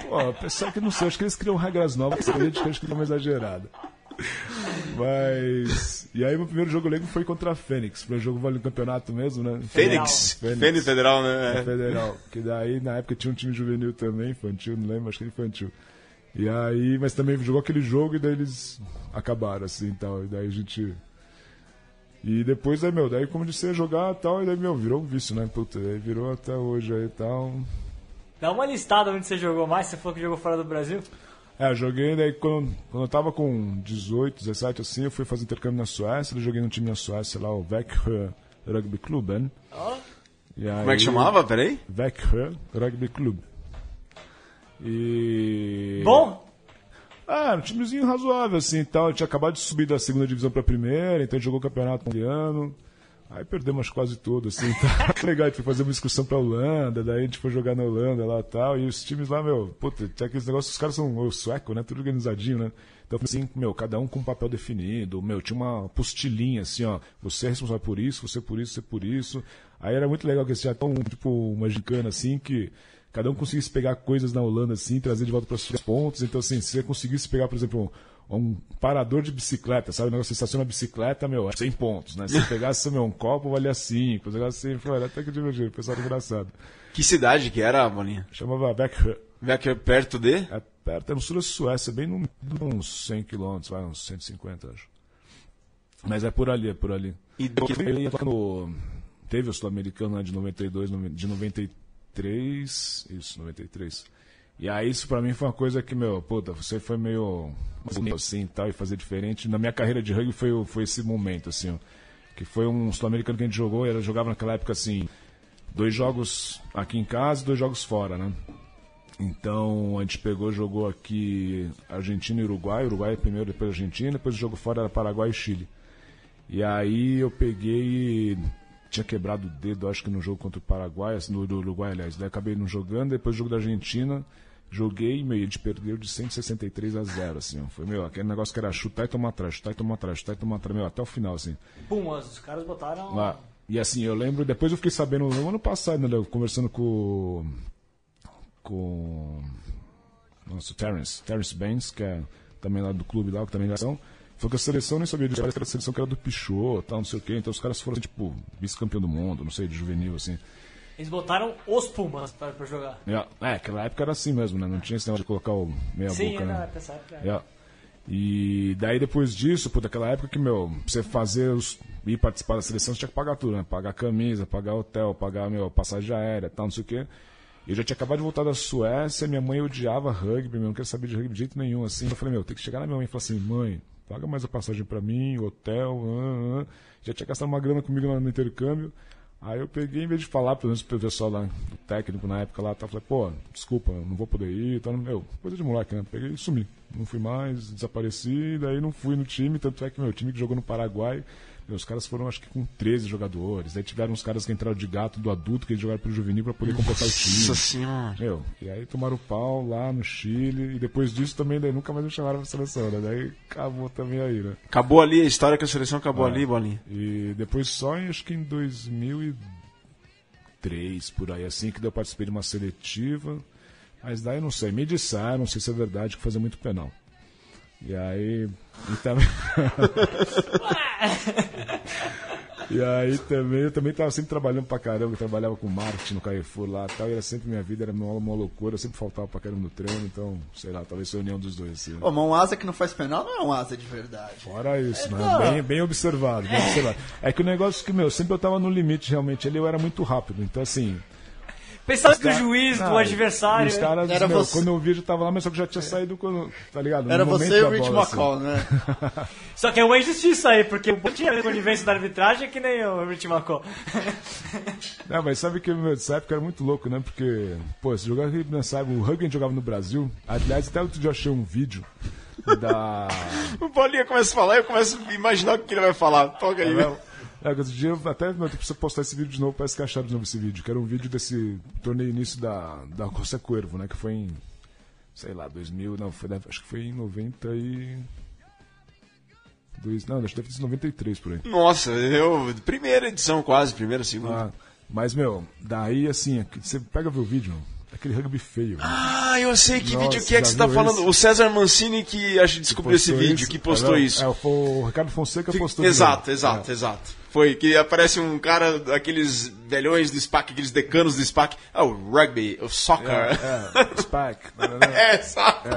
Pô, pessoal que não sei, acho que eles criam regras novas, a gente acho que dá uma exagerada. Mas. E aí, meu primeiro jogo leigo foi contra a Fênix. Foi um jogo vale campeonato mesmo, né? Fênix. Fênix. Fênix Federal, né? É. Federal. Que daí, na época, tinha um time juvenil também, infantil, não lembro, acho que infantil. E aí, mas também jogou aquele jogo e daí eles acabaram, assim, e tal. E daí a gente. E depois, aí, meu, daí comecei a jogar e tal, e daí, meu, virou um vício, né? Puta, aí virou até hoje aí e tal. Dá uma listada onde você jogou mais, você falou que jogou fora do Brasil. É, joguei, daí quando, quando eu tava com 18, 17, assim, eu fui fazer intercâmbio na Suécia, eu joguei no time na Suécia lá, o Växjö Rugby Klubben. Ó. E aí, Como é que chamava? Peraí. Växjö Rugby Club. E... Bom, Ah, um timezinho razoável, assim, e tal. Eu tinha acabado de subir da segunda divisão pra primeira, então jogou o campeonato um ano. Aí perdemos quase tudo, assim, tá legal. A gente foi fazer uma excursão pra Holanda, daí a gente foi jogar na Holanda lá e tal. E os times lá, meu, puta, tinha aqueles negócios, os caras são o sueco, né? Tudo organizadinho, né? Então, assim, meu, cada um com um papel definido, meu, tinha uma postilinha, assim, ó, você é responsável por isso, você por isso, você por isso. Aí era muito legal que eles tinham tão, tipo, uma gincana, assim, que cada um conseguisse pegar coisas na Holanda, assim, trazer de volta para os seus pontos. Então, assim, se você conseguisse pegar, por exemplo, um, um parador de bicicleta, sabe? O negócio, você estaciona a bicicleta, meu, é 100 pontos, né? Se você pegasse, meu, um copo, valia 5. Os negócios assim, foi, era até que divertido, o pessoal engraçado. Que cidade que era, Bolinha? Chamava Beck Aqui perto de? é perto, é no sul da Suécia, bem no, uns 100 quilômetros, vai, uns 150, acho. Mas é por ali, é por ali. E do no, teve o Sul-Americano né, de 92, nove- de 93, isso, 93. E aí isso pra mim foi uma coisa que, meu, puta, você foi meio assim tal, e fazer diferente. Na minha carreira de rugby foi, foi esse momento, assim, que foi um Sul-Americano que a gente jogou, e ela jogava naquela época, assim, dois jogos aqui em casa e dois jogos fora, né? Então a gente pegou, jogou aqui Argentina e Uruguai, Uruguai primeiro, depois Argentina, depois o jogo fora era Paraguai e Chile. E aí eu peguei tinha quebrado o dedo, acho que no jogo contra o Paraguai, assim, no Uruguai, aliás. Daí acabei não jogando, depois o jogo da Argentina, joguei, meu, e a gente perdeu de 163 a 0, assim, ó. Foi, meu, aquele negócio que era chutar e tomar atrás, chutar e tomar atrás, chutar e tomar atrás, meu, até o final, assim. pum, os caras botaram. Lá. E assim, eu lembro, depois eu fiquei sabendo no ano passado, né, conversando com. com. Nossa, o Terence, Terence Baines, que é também lá do clube lá, que também é ação. Foi que a seleção nem sabia disso, parece que era a seleção que era do Pichot, tal, não sei o quê. Então os caras foram, tipo, vice-campeão do mundo, não sei, de juvenil, assim. Eles botaram os Pumas pra, pra jogar. É, é, aquela época era assim mesmo, né? Não tinha esse negócio de colocar o meia Sim, boca, é, né? não, nessa época. é. É. E daí depois disso, pô, daquela época que, meu, pra você fazer os. ir participar da seleção, você tinha que pagar tudo, né? Pagar camisa, pagar hotel, pagar, meu, passagem aérea, tal, não sei o quê. Eu já tinha acabado de voltar da Suécia, minha mãe odiava rugby, meu, não queria saber de rugby de jeito nenhum, assim. Eu falei, meu, tem que chegar na minha mãe e falar assim, mãe, paga mais a passagem pra mim, hotel, ah, ah. já tinha gastado uma grana comigo no intercâmbio. Aí eu peguei, em vez de falar, pelo menos pro pessoal lá, do técnico na época lá, tá, falei, pô, desculpa, não vou poder ir, tá, meu, coisa de moleque, né? Peguei e sumi. Não fui mais, desapareci, daí não fui no time, tanto é que meu time que jogou no Paraguai, meus caras foram acho que com 13 jogadores. Aí tiveram uns caras que entraram de gato do adulto, que eles jogaram pro juvenil pra poder completar o time. Nossa senhora. Meu, e aí tomaram pau lá no Chile, e depois disso também daí nunca mais me chamaram pra seleção, né? Daí acabou também aí, né? Acabou ali, a história que a seleção acabou ali, Bolinha. E depois só em, acho que em 2003, por aí, assim, que daí eu participei de uma seletiva. Mas daí não sei, me disseram, não sei se é verdade, que fazia muito penal. E aí. E também. e aí também, eu também tava sempre trabalhando pra caramba, eu trabalhava com marketing no Carrefour lá e tal, e era sempre minha vida, era uma, uma loucura, eu sempre faltava pra caramba no treino, então, sei lá, talvez foi a união dos dois, assim. Ô, mas um asa que não faz penal não é um asa de verdade. Fora isso, né? Bem, bem observado, bem observado. É que o negócio que, meu, sempre eu tava no limite, realmente, ali eu era muito rápido. Então, assim. Pensava que o juiz do adversário. Os caras, Era meu, você- quando eu vi, já tava lá, mas só que já tinha saído quando. Tá ligado? No Era momento você e o Rich bola, assim. McCall, né? Só que é uma injustiça aí, porque o Bom tinha a conivência da arbitragem que nem o Rich McCall. Não, mas sabe que meu, nessa época era muito louco, né? Porque, pô, se jogar nessa época, o gente jogava no Brasil. Aliás, até outro dia eu achei um vídeo da. O Bolinha começa a falar e eu começo a imaginar o que ele vai falar. Toca aí, meu. É, outro dia, até eu preciso postar esse vídeo de novo, parece que acharam de novo esse vídeo, que era um vídeo desse torneio início da, da José Cuervo, né? Que foi em sei lá, 2000, não, foi, acho que foi em 90 e... Dois, não, acho que deve ter sido 93 por aí. Nossa, eu. Primeira edição quase, primeira, segunda. Ah, mas, meu, daí, assim, você pega ver o vídeo, aquele rugby feio. Ah, eu sei que Nossa, vídeo que é que você tá falando. esse? O César Mancini que acho que descobriu esse vídeo, isso. que postou É, isso. É, foi o Ricardo Fonseca postou. Exato, novo. exato, É. exato. Foi que aparece um cara, aqueles velhões do SPAC, aqueles decanos do SPAC. Ah, o rugby, o soccer. É, Spack. É, exato.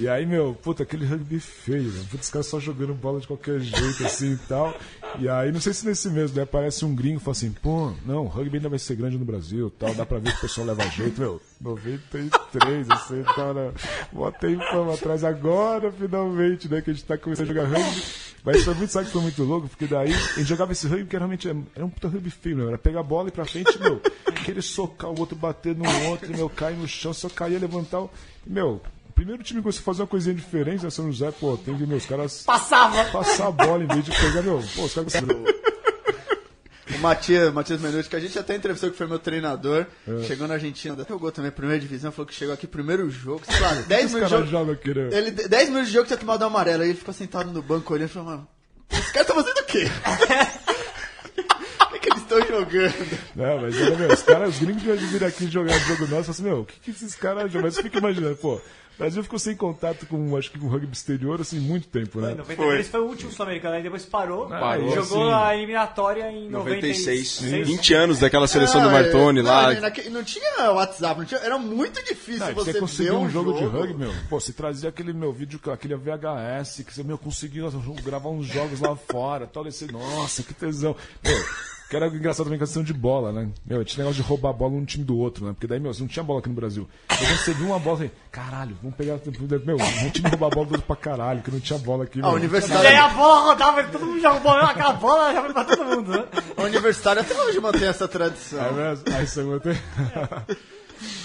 E aí, meu, puta, aquele rugby feio, velho. Puta, os caras só jogando bola de qualquer jeito, assim e tal. E aí, não sei se nesse mesmo, né? Aparece um gringo e fala assim, pô, não, rugby ainda vai ser grande no Brasil tal. Dá pra ver que o pessoal leva jeito, meu. 93, assim, tá, né? Mó tempão atrás agora, finalmente, né? Que a gente tá começando a jogar rugby. Mas foi muito, sabe que foi muito louco? Porque daí a gente jogava esse rugby que era realmente era um puta rugby feio, meu. Era pegar a bola e pra frente, meu. Aquele socar o outro, bater no outro, meu, cair no chão, só caía, levantar. o- meu, primeiro time começou a fazer uma coisinha diferente, né? São José, pô, tem que, meus caras Passava! passar a bola em vez de pegar, meu, pô, os caras O Matias, Matias Menucci, que a gente até entrevistou, que foi meu treinador, É. chegou na Argentina, até jogou também primeira divisão, falou que chegou aqui primeiro jogo, sei lá, 10 os minutos de jogo. Ele, 10 minutos de jogo tinha tomado uma amarela, aí ele ficou sentado no banco olhando e falou, mano, esses caras estão fazendo o quê? O que, que eles estão jogando? Não, mas olha, meu, os caras, os gringos de vir aqui jogar jogo nosso, falam assim, meu, o que, que esses caras jogam? Mas você fica imaginando, pô, o Brasil ficou sem contato com, acho que com o rugby exterior, assim, muito tempo, né? Em 93 foi. o último sul-americano, aí depois parou, Parou, e jogou sim. a eliminatória em 96. 96. 20 anos daquela seleção do Ah, Martoni é, lá. Não, naque- não tinha WhatsApp, não tinha, era muito difícil Não, você você conseguiu ver um um jogo, de rugby, meu. Pô, você trazia aquele meu vídeo, aquele VHS, que você, meu, conseguiu gravar uns jogos lá fora, tal, esse, nossa, que tesão. Meu, que era engraçado também questão de bola, né? Meu, tinha negócio de roubar a bola um time do outro, né? Porque daí, meu, você não tinha bola aqui no Brasil. Você viu uma bola, assim, caralho, vamos pegar, meu, um time roubar a bola do outro pra caralho, que não tinha bola aqui, A meu. E aí a bola rodava, e todo mundo jogava bola, aquela bola já foi pra todo mundo, né? a universitária até hoje mantém essa tradição. É mesmo? Aí você mantém...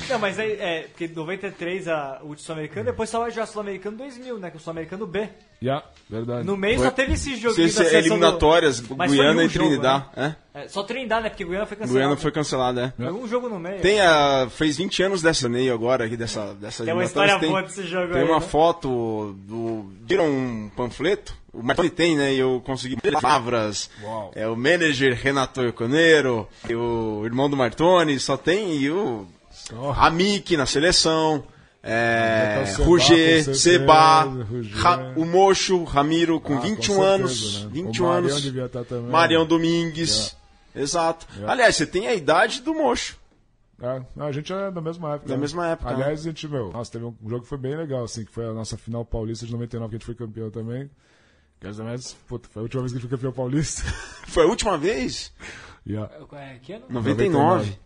Não, mas aí, é, porque 93 a, o sul-americano, depois só vai jogar sul-americano 2000, né? Que é o sul-americano B. Já, verdade. No meio Foi- só teve esse joguinho Se é do- eliminatórias, foi Guiana um e jogo, Trinidad. né? É? É, só Trindade, né? Porque Guiana foi cancelado. Guiana foi cancelado, é. Foi um jogo no meio. Tem a. Fez 20 anos dessa torneio agora aqui, dessa, dessa Tem uma história boa desse jogo Tem aí, uma né? foto do. Viram um panfleto? O Martoni tem, né? E eu consegui palavras. Uau. É o manager Renato Iconero, e o irmão do Martoni, só tem e o. Ó. A Miki na seleção. É, Vai tá o Seba, Ruger. Ra- o Mocho, Ramiro com Ah, 21 com anos. certeza, né? 21 O Marião anos. devia estar também. Marião Domingues. Exato. Yeah. Aliás, você tem a idade do Mocho. É, a gente é da mesma época. Da né? mesma época, né? Aliás, a gente, meu, nossa, teve um jogo que foi bem legal, assim, que foi a nossa final paulista de 99, que a gente foi campeão também. Que vezes, puta, foi a última vez que a gente foi campeão paulista. Foi a última vez? yeah. É, que ano? 99.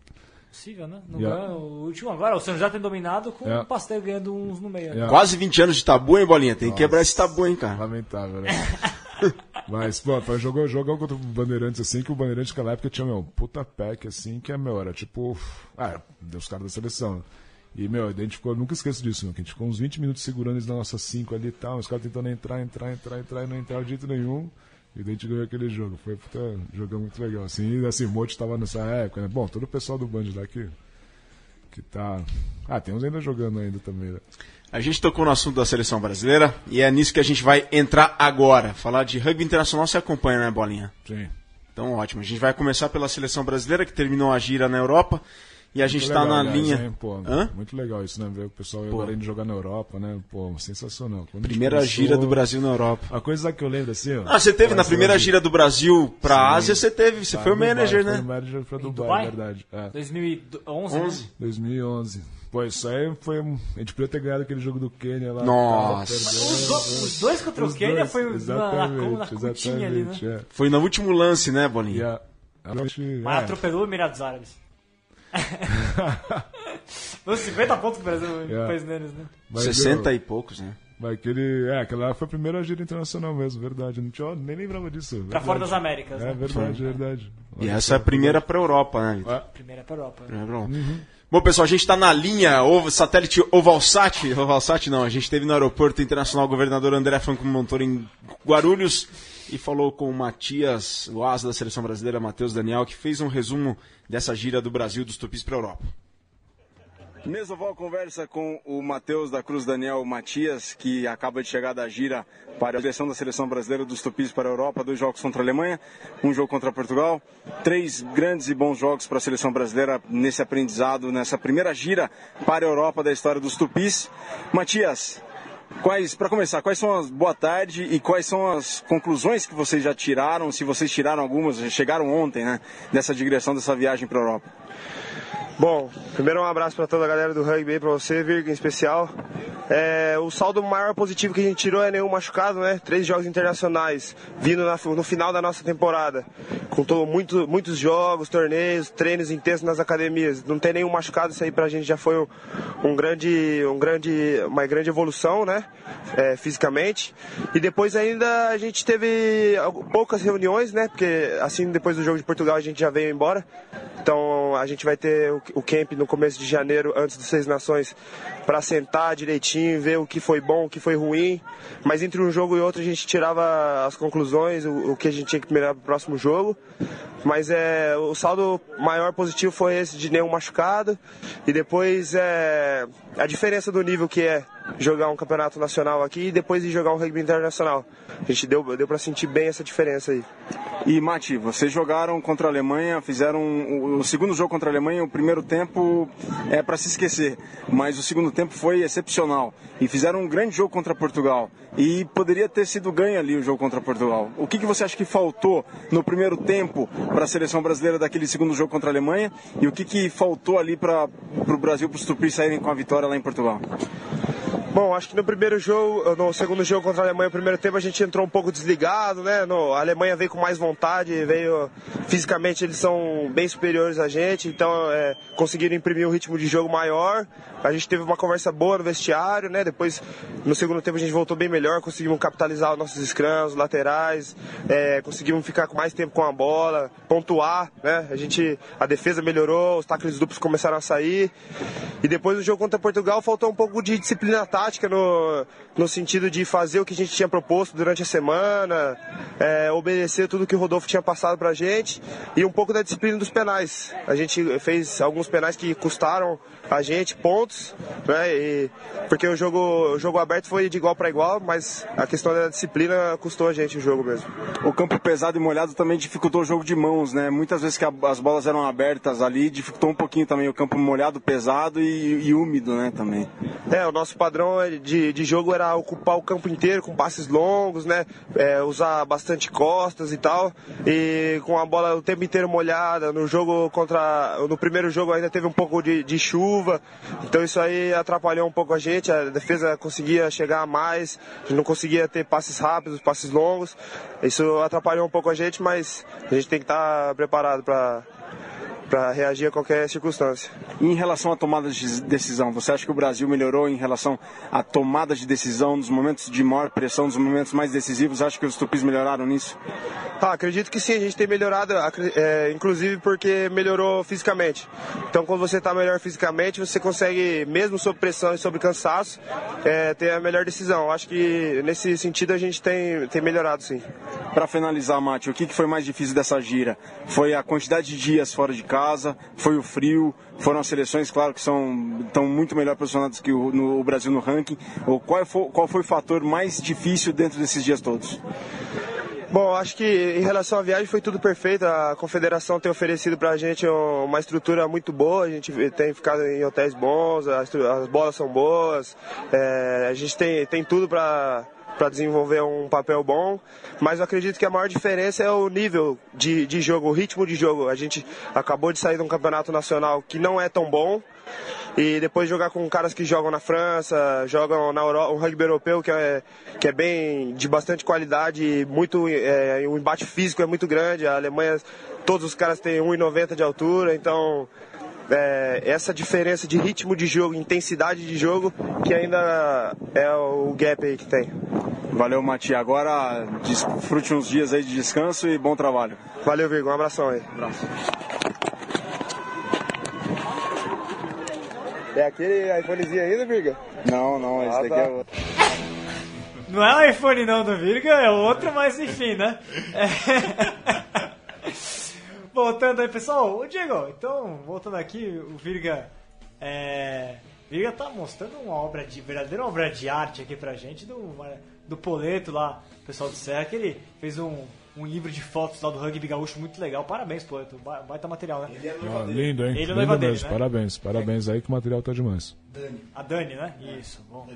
Possível, né? Não Yeah. ganha, o último agora, o São José tem dominado com Yeah. o Pastel ganhando uns no meio. né? Yeah. Quase 20 anos de tabu, hein, Bolinha? Tem que quebrar esse tabu, hein, cara. Lamentável, né? Mas, pô, foi jogou jogou contra o Bandeirantes, assim, que o Bandeirantes naquela época tinha, meu, puta pack, assim, que é, meu, era tipo. Ah, deu os caras da seleção. né? E, meu, a gente ficou, nunca esqueço disso, meu, que a gente ficou uns 20 minutos segurando eles na nossa 5 ali e tal, os caras tentando entrar, entrar, entrar, entrar e não entrar de jeito nenhum. E daí a gente ganhou aquele jogo. Foi puta, jogão muito legal. Assim, e assim, o Monte tava nessa época, né? Bom, todo o pessoal do Band lá que, que tá. Ah, tem uns ainda jogando ainda também, né? A gente tocou no assunto da seleção brasileira e é nisso que a gente vai entrar agora. Falar de rugby internacional você acompanha, né, Bolinha? Sim. Então, ótimo. A gente vai começar pela seleção brasileira, que terminou a gira na Europa. E a gente está na aliás, linha. hein, pô, Hã? Muito legal isso, né? Ver o pessoal Pô. agora indo jogar na Europa, né? Pô, sensacional. Quando Primeira começou- gira do Brasil na Europa. A coisa que eu lembro assim, ó. Ah, você teve na primeira hoje- gira do Brasil pra Sim. Ásia, você teve. Você Tá, foi o Dubai, manager, Foi o né? manager pra Dubai, Dubai? é verdade. É. 2011. 11. né? 2011. Pô, isso aí foi. A gente podia ter ganhado aquele jogo do Quênia lá. Nossa. Os, do- os dois contra Os o Quênia dois, foi na, na, exatamente, na cutinha ali, né? exatamente, é. Foi no último lance, né, Bolinha? gente, Mas é, atropelou o Emirados Árabes. Uns 50 pontos que o Brasil Yeah. fez neles, né? mas 60 deu- e poucos, né? Mas aquele. É, aquela foi a primeira gira internacional mesmo, verdade. Não tinha, nem lembrava disso. Pra verdade. fora das Américas, É né? verdade, verdade. E Olha essa é a primeira pra Europa, né, Vitor? É. Primeira pra Europa. né? Primeira pra Europa. Uhum. Bom, pessoal, a gente está na linha ovo- satélite Ovalsat. Ovalsat não, a gente esteve no aeroporto internacional o governador André Franco Montoro em Guarulhos e falou com o Matias, o asa da seleção brasileira, Matheus Daniel, que fez um resumo dessa gira do Brasil dos tupis para a Europa. Mesoval conversa com o Matheus da Cruz Daniel Matias, que acaba de chegar da gira para a direção da seleção brasileira dos Tupis para a Europa, dois jogos contra a Alemanha, um jogo contra Portugal, três grandes e bons jogos para a seleção brasileira nesse aprendizado, nessa primeira gira para a Europa da história dos Tupis. Matias, Quais, para começar, quais são as boa tarde e quais são as conclusões que vocês já tiraram, se vocês tiraram algumas, chegaram ontem, né, dessa digressão dessa viagem para a Europa? Bom, primeiro um abraço para toda a galera do rugby, para você, Virga, em especial. É, o saldo maior positivo que a gente tirou é nenhum machucado, né? Três jogos internacionais vindo na, no final da nossa temporada. Com todo, muito, muitos jogos, torneios, treinos intensos nas academias. Não tem nenhum machucado, isso aí pra gente já foi um, um grande, um grande, uma grande evolução, né? É, fisicamente. E depois ainda a gente teve poucas reuniões, né? Porque assim, depois do jogo de Portugal a gente já veio embora. Então a gente vai ter o, o camp no começo de janeiro, antes dos Seis Nações, para sentar direitinho, ver o que foi bom, o que foi ruim. Mas entre um jogo e outro a gente tirava as conclusões, o, o que a gente tinha que melhorar para o próximo jogo. Mas é, o saldo maior positivo foi esse de nenhum machucado. E depois é, a diferença do nível que é jogar um campeonato nacional aqui e depois de jogar um rugby internacional. A gente deu, deu para sentir bem essa diferença aí. E Mati, vocês jogaram contra a Alemanha, fizeram o, o segundo jogo contra a Alemanha, o primeiro tempo é para se esquecer, mas o segundo tempo foi excepcional. E fizeram um grande jogo contra Portugal. E poderia ter sido ganho ali o jogo contra Portugal. O que, que você acha que faltou no primeiro tempo para a seleção brasileira daquele segundo jogo contra a Alemanha? E o que, que faltou ali para o Brasil, para os Tupis saírem com a vitória lá em Portugal? Bom, acho que no primeiro jogo, no segundo jogo contra a Alemanha, no primeiro tempo a gente entrou um pouco desligado, né? No, a Alemanha veio com mais vontade, veio fisicamente eles são bem superiores a gente, então é, conseguiram imprimir um ritmo de jogo maior. A gente teve uma conversa boa no vestiário, né? Depois, no segundo tempo a gente voltou bem melhor, conseguimos capitalizar os nossos scrums, laterais, é, conseguimos ficar com mais tempo com a bola, pontuar, né? A gente, a defesa melhorou, os tackles duplos começaram a sair. E depois do jogo contra Portugal faltou um pouco de disciplina tática tática no, no sentido de fazer o que a gente tinha proposto durante a semana, é, obedecer tudo que o Rodolfo tinha passado pra gente e um pouco da disciplina dos penais. A gente fez alguns penais que custaram a gente pontos, né? E, porque o jogo, o jogo aberto foi de igual para igual, mas a questão da disciplina custou a gente o jogo mesmo. O campo pesado e molhado também dificultou o jogo de mãos, né? Muitas vezes que a, as bolas eram abertas ali, dificultou um pouquinho também o campo molhado, pesado e, e úmido, né? Também. É, o nosso padrão de, de jogo era ocupar o campo inteiro com passes longos, né? É, usar bastante costas e tal. E com a bola o tempo inteiro molhada. No jogo contra. No primeiro jogo ainda teve um pouco de, de chuva. Então isso aí atrapalhou um pouco a gente. A defesa conseguia chegar mais, não conseguia ter passes rápidos, passes longos. Isso atrapalhou um pouco a gente, mas a gente tem que estar preparado para para reagir a qualquer circunstância. E em relação à tomada de decisão, você acha que o Brasil melhorou em relação à tomada de decisão nos momentos de maior pressão, nos momentos mais decisivos? Acha que os tupis melhoraram nisso? Ah, acredito que sim, a gente tem melhorado, é, inclusive porque melhorou fisicamente. Então, quando você está melhor fisicamente, você consegue, mesmo sob pressão e sob cansaço, é, ter a melhor decisão. Acho que nesse sentido a gente tem, tem melhorado sim. Para finalizar, Mate, o que, que foi mais difícil dessa gira? Foi a quantidade de dias fora de casa? Foi o frio? Foram as seleções, claro, que são estão muito melhor posicionadas que o, no, o Brasil no ranking? Ou qual foi, qual foi o fator mais difícil dentro desses dias todos? Bom, acho que em relação à viagem foi tudo perfeito. A confederação tem oferecido para a gente uma estrutura muito boa. A gente tem ficado em hotéis bons, as bolas são boas. É, a gente tem, tem tudo para para desenvolver um papel bom, mas eu acredito que a maior diferença é o nível de, de jogo, o ritmo de jogo. A gente acabou de sair de um campeonato nacional que não é tão bom, e depois jogar com caras que jogam na França, jogam na Europa, um rugby europeu que é, que é bem de bastante qualidade, muito é, o embate físico é muito grande. A Alemanha, todos os caras têm 1,90 de altura, então é, essa diferença de ritmo de jogo, intensidade de jogo, que ainda é o gap aí que tem. Valeu, Mati. Agora desfrute uns dias aí de descanso e bom trabalho. Valeu, Virgo. Um abração aí. Um abraço. É aquele iPhonezinho ainda, Virga? Não, não, esse ah, daqui tá. é outro. Não é o iPhone não do Virga, é outro, mas enfim, né? É... Voltando aí, pessoal. Ô, Diego, então, voltando aqui, o Virga É, Virga tá mostrando uma obra de verdadeira obra de arte aqui pra gente do, do Poleto lá, o pessoal do Serra, que ele fez um, um livro de fotos lá do rugby gaúcho muito legal. Parabéns, Poleto. Ba- Baita material, né? Ah, lindo, hein? Ele é lindo noiva dele, mesmo. né? Parabéns, parabéns aí que o material tá demais. A Dani, né? Isso. Bom.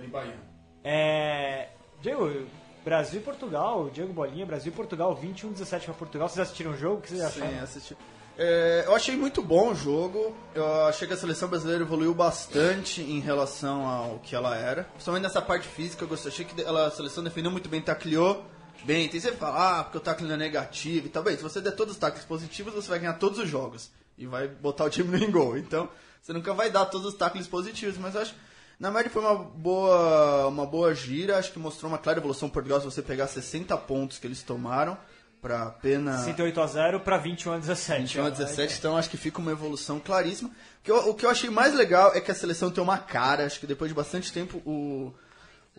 É, Diego, Brasil e Portugal, Diego Bolinha, Brasil e Portugal, 21 17 pra Portugal. Vocês assistiram o jogo? O que vocês acharam? Sim, assisti. É, eu achei muito bom o jogo. Eu achei que a seleção brasileira evoluiu bastante em relação ao que ela era. Principalmente nessa parte física, eu gostei. Achei que ela, a seleção defendeu muito bem, tacleou bem. Tem sempre falar, ah, porque o tackle não é negativo e tal. Bem, se você der todos os tackles positivos, você vai ganhar todos os jogos. E vai botar o time no gol. Então, você nunca vai dar todos os tackles positivos. Mas eu acho na média foi uma boa, uma boa gira. Acho que mostrou uma clara evolução em Portugal se você pegar 60 pontos que eles tomaram para apenas 68 a 0 pra 21 a 17. 21 a 17, então acho que fica uma evolução claríssima. O que, eu, o que eu achei mais legal é que a seleção tem uma cara, acho que depois de bastante tempo o,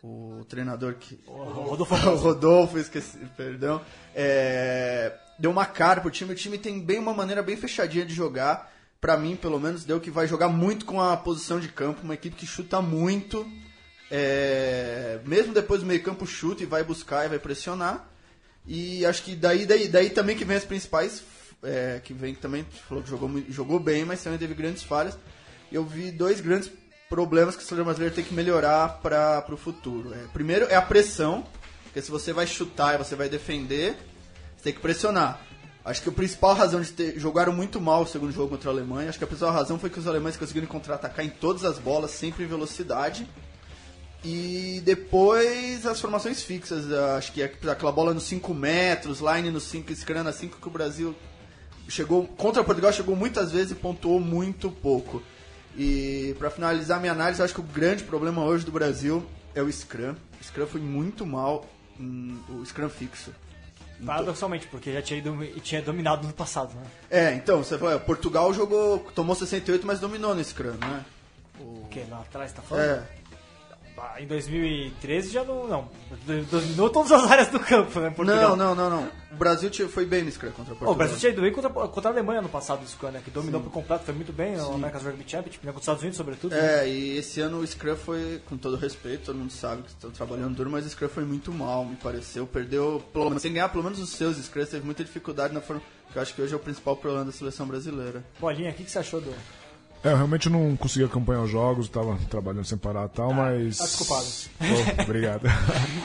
o treinador que. O Rodolfo o Rodolfo, esqueci, perdão. é, deu uma cara pro time. O time tem bem uma maneira bem fechadinha de jogar. Pra mim, pelo menos, deu que vai jogar muito com a posição de campo. Uma equipe que chuta muito. é, mesmo depois do meio campo chuta e vai buscar e vai pressionar. E acho que daí, daí, daí também que vem as principais, é, que vem também, falou que jogou, jogou bem, mas também teve grandes falhas. Eu vi dois grandes problemas que a seleção brasileira tem que melhorar para o futuro. É, primeiro é a pressão, porque se você vai chutar e você vai defender, você tem que pressionar. Acho que a principal razão de ter jogaram muito mal o segundo jogo contra a Alemanha, acho que a principal razão foi que os alemães conseguiram contra-atacar em todas as bolas, sempre em velocidade. E depois as formações fixas, acho que aquela bola nos 5 metros, line nos 5, scrum na 5, que o Brasil chegou contra Portugal chegou muitas vezes e pontuou muito pouco. E para finalizar minha análise, acho que o grande problema hoje do Brasil é o scrum. O scrum foi muito mal, o scrum fixo. Paradoxalmente, porque já tinha, tinha dominado no passado, né? É, então, você falou, é, Portugal jogou, tomou 68, mas dominou no scrum, né? O que lá atrás tá falando? É, Em 2013 já não. Não. Dominou todas as áreas do campo, né? não, Portugal. não, não, não. O Brasil tinha- foi bem no scrum contra Portugal. Ó, o Brasil tinha ido bem contra, contra a Alemanha no passado, isso, né? Que dominou por completo, foi muito bem no America's Rugby Championship, né, contra os Estados Unidos, sobretudo. né? É, e esse ano o Scrum foi, com todo respeito, todo mundo sabe que estão trabalhando duro, mas o Scrum foi muito mal, me pareceu. Perdeu, pelo menos, sem ganhar pelo menos os seus Scrums, teve muita dificuldade na forma. Que eu acho que hoje é o principal problema da seleção brasileira. Bolinha, o que, que você achou do. É, eu realmente não consegui acompanhar os jogos, tava trabalhando sem parar e tal, mas. tá desculpado. Pô, obrigado.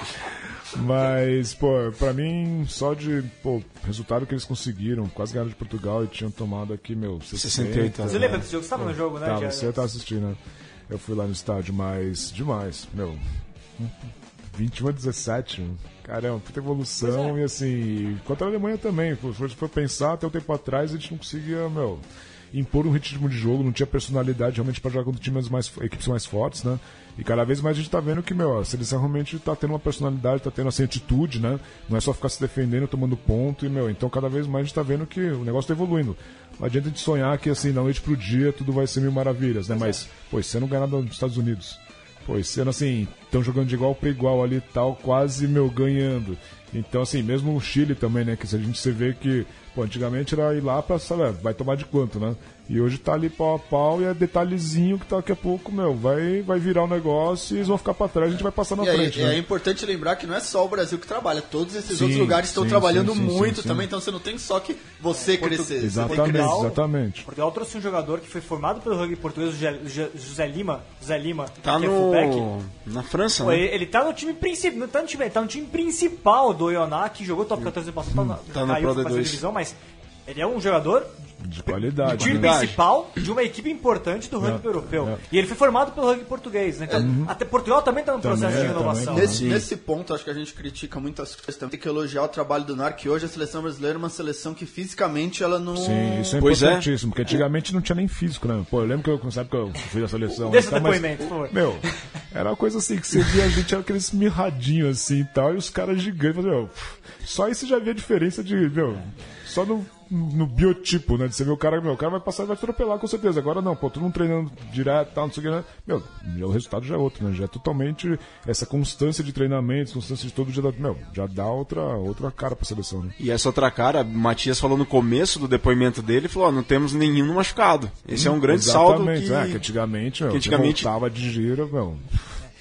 mas, pô, pra mim, só de, pô, resultado que eles conseguiram, quase ganharam de Portugal e tinham tomado aqui, meu, 68, Você lembra desse jogo? Você tava no jogo, né? Tava, Já- você tá assistindo, né? Eu fui lá no estádio, mas demais, meu. 21 a 17, mano. caramba, puta evolução é. e assim, contra a Alemanha também. Se for pensar, até um tempo atrás a gente não conseguia, meu, impor um ritmo de jogo, não tinha personalidade realmente para jogar contra times mais, equipes mais fortes, né? E cada vez mais a gente tá vendo que, meu, a seleção realmente tá tendo uma personalidade, tá tendo assim, atitude, né? Não é só ficar se defendendo, tomando ponto, e, meu, então cada vez mais a gente tá vendo que o negócio tá evoluindo. Não adianta a gente sonhar que, assim, da noite pro dia tudo vai ser mil maravilhas, né? Mas, pô, você não ganha nada nos Estados Unidos. Pô, sendo assim, estão jogando de igual para igual ali tal, quase, meu, ganhando. Então, assim, mesmo o Chile também, né? Que se a gente se vê que, pô, antigamente era ir lá pra, sabe, vai tomar de quanto, né? E hoje tá ali pau a pau e é detalhezinho que daqui a pouco, meu, vai, vai virar o negócio e eles vão ficar pra trás e a gente vai passar na E frente, é né? importante lembrar que não é só o Brasil que trabalha, todos esses Sim, outros lugares estão sim, trabalhando sim, sim, muito sim, sim. também, então você não tem só que você crescer. você tem que Exatamente, Portugal- exatamente. Portugal trouxe um jogador que foi formado pelo rugby português, o José- Lima. José Lima, Tá que é fullback. no... na França, Pô, né? ele, ele tá no time principal, não tá no time, ele tá no time principal do Ioná, que jogou top 14 ano passado, tá, na- Tá no caiu pra D2. divisão, mas ele é um jogador De qualidade. time né? Principal de uma equipe importante do rugby É, europeu. é. E ele foi formado pelo rugby português, né? Então, até Portugal também tá no Também, processo de é, inovação. também. Nesse, Sim. nesse ponto, acho que a gente critica muitas coisas. Também tem que elogiar o trabalho do NAR, que hoje a seleção brasileira é uma seleção que fisicamente ela não. Sim, isso é Pois é. importantíssimo, porque antigamente não tinha nem físico, né? Pô, eu lembro que eu, sabe que eu fiz a seleção. Deixa e tal, o mas- depoimento, por favor. Meu, era uma coisa assim, que você via a gente, era aqueles mirradinhos assim e tal, e os caras gigantes, meu, só aí você já via a diferença de, meu, só no, no biotipo, né? De você ver o cara, meu, o cara vai passar e vai atropelar com certeza. Agora não, pô, todo mundo treinando direto, tal, não sei o que, né? Meu, já o resultado já é outro, né? Já é totalmente essa constância de treinamento, constância de todo dia, meu, já dá outra, outra cara pra seleção, né? E essa outra cara, Matias falou no começo do depoimento dele, falou, ó, não temos nenhum machucado. Esse é um grande saldo Exatamente, que é, que antigamente, meu, que antigamente- voltava de gira, meu,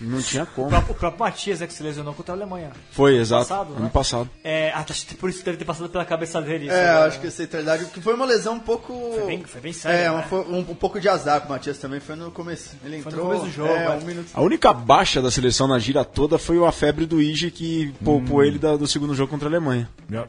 não tinha O como. próprio, o próprio Matias, né, que se lesionou contra a Alemanha. Foi, exato. Passado, ano né? passado. É, ah, acho que por isso deve ter passado pela cabeça dele. isso, É, né? acho que essa é a realidade, porque foi uma lesão um pouco. Foi bem- foi bem séria, É, né? um, um pouco de azar pro Matias também, foi no começo. Ele Foi entrou. no começo do jogo, é, é. um minuto. A única baixa da seleção na gira toda foi a febre do Ige que poupou ele da- do segundo jogo contra a Alemanha. já-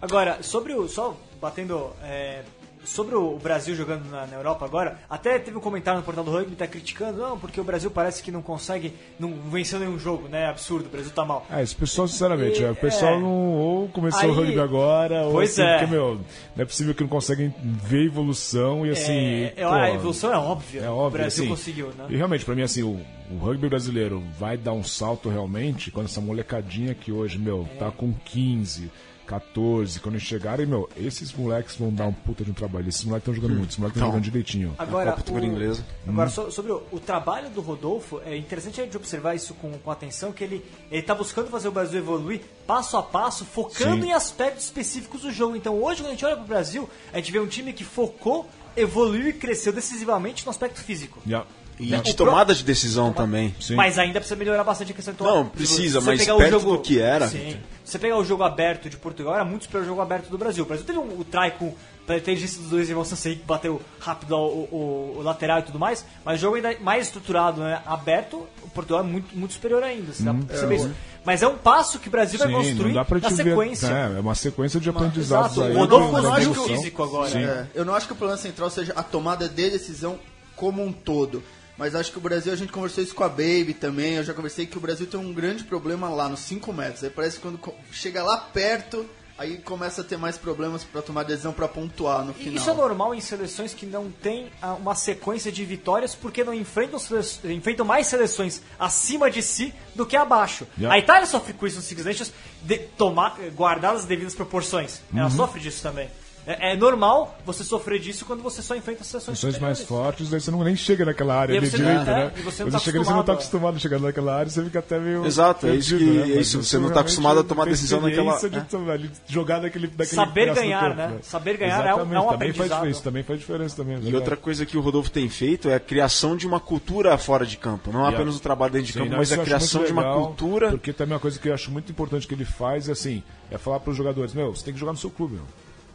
Agora, sobre o. Só batendo. é, sobre o Brasil jogando na, na Europa agora, até teve um comentário no portal do rugby que tá criticando, não, porque o Brasil parece que não consegue, não venceu nenhum jogo, né? Absurdo, o Brasil tá mal. Ah, esse pessoal, sinceramente, E- é, o pessoal é. não ou começou Aí- o rugby agora, ou Pois assim, é. porque, meu, não é possível que não conseguem ver evolução e assim. É, é, pô, a evolução é óbvia. É o óbvio, Brasil assim, conseguiu, né? E realmente, pra mim, assim, o, o rugby brasileiro vai dar um salto realmente quando essa molecadinha que hoje, meu, tá com 15, 14, quando eles chegarem, meu, esses moleques vão dar um puta de um trabalho. Esses moleques estão jogando muito, esses moleques estão jogando direitinho. Agora, Copa Tutora o- Inglesa. agora so- sobre o, o trabalho do Rodolfo, é interessante a gente observar isso com, com atenção, que ele está buscando fazer o Brasil evoluir passo a passo, focando Sim. em aspectos específicos do jogo. Então hoje, quando a gente olha para o Brasil, a gente vê um time que focou, evoluiu e cresceu decisivamente no aspecto físico. Já. E O de pro- tomada de decisão também. Sim. Mas ainda precisa melhorar bastante a questão de Não, precisa, mas pegar o perto jogo- do que era. Sim. Se você pegar o jogo aberto de Portugal, era muito superior ao jogo aberto do Brasil. O Brasil teve um, o try com pela inteligência dos dois irmãos Sansei, que bateu rápido o, o- o lateral e tudo mais, mas o jogo ainda mais estruturado, né? aberto, o Portugal é muito, muito superior ainda. Você dá pra perceber isso. Mas é um passo que o Brasil vai Sim, não construir dá pra na sequência. ver. É, é uma sequência de aprendizados Exato. aí. O não físico agora. Sim. É, eu não acho que o problema central seja a tomada de decisão como um todo. Mas acho que o Brasil, a gente conversou isso com a Baby também. Eu já conversei que o Brasil tem um grande problema lá nos 5 metros. Aí parece que quando chega lá perto, aí começa a ter mais problemas pra tomar decisão pra pontuar no final. Isso é normal em seleções que não têm ah, uma sequência de vitórias porque não enfrentam, enfrentam mais seleções acima de si do que abaixo. Yeah. A Itália sofre com isso nos Six Nations, de, tomar, guardar as devidas proporções. Uhum. Ela sofre disso também. É, é normal você sofrer disso quando você só enfrenta seleções Posições mais superiores. fortes, daí você não nem chega naquela área ali não- é, né? e você não tá chega ali, você não tá acostumado, acostumado a chegar naquela área, você fica até meio. Exato, é isso perdido, que- né? é isso, você não tá realmente acostumado a tomar decisão naquela- de é. tomar- ali, jogar daquele, daquele Saber ganhar, campo, né? Saber ganhar é um- é um Exatamente, também faz diferença, também faz diferença também. é E verdade. outra coisa que o Rodolfo tem feito é a criação de uma cultura fora de campo. Não Yeah. apenas o trabalho dentro de Sim, campo, mas a criação de uma cultura. Porque também uma coisa que eu acho muito importante que ele faz é assim, é falar para os jogadores, meu, você tem que jogar no seu clube, meu.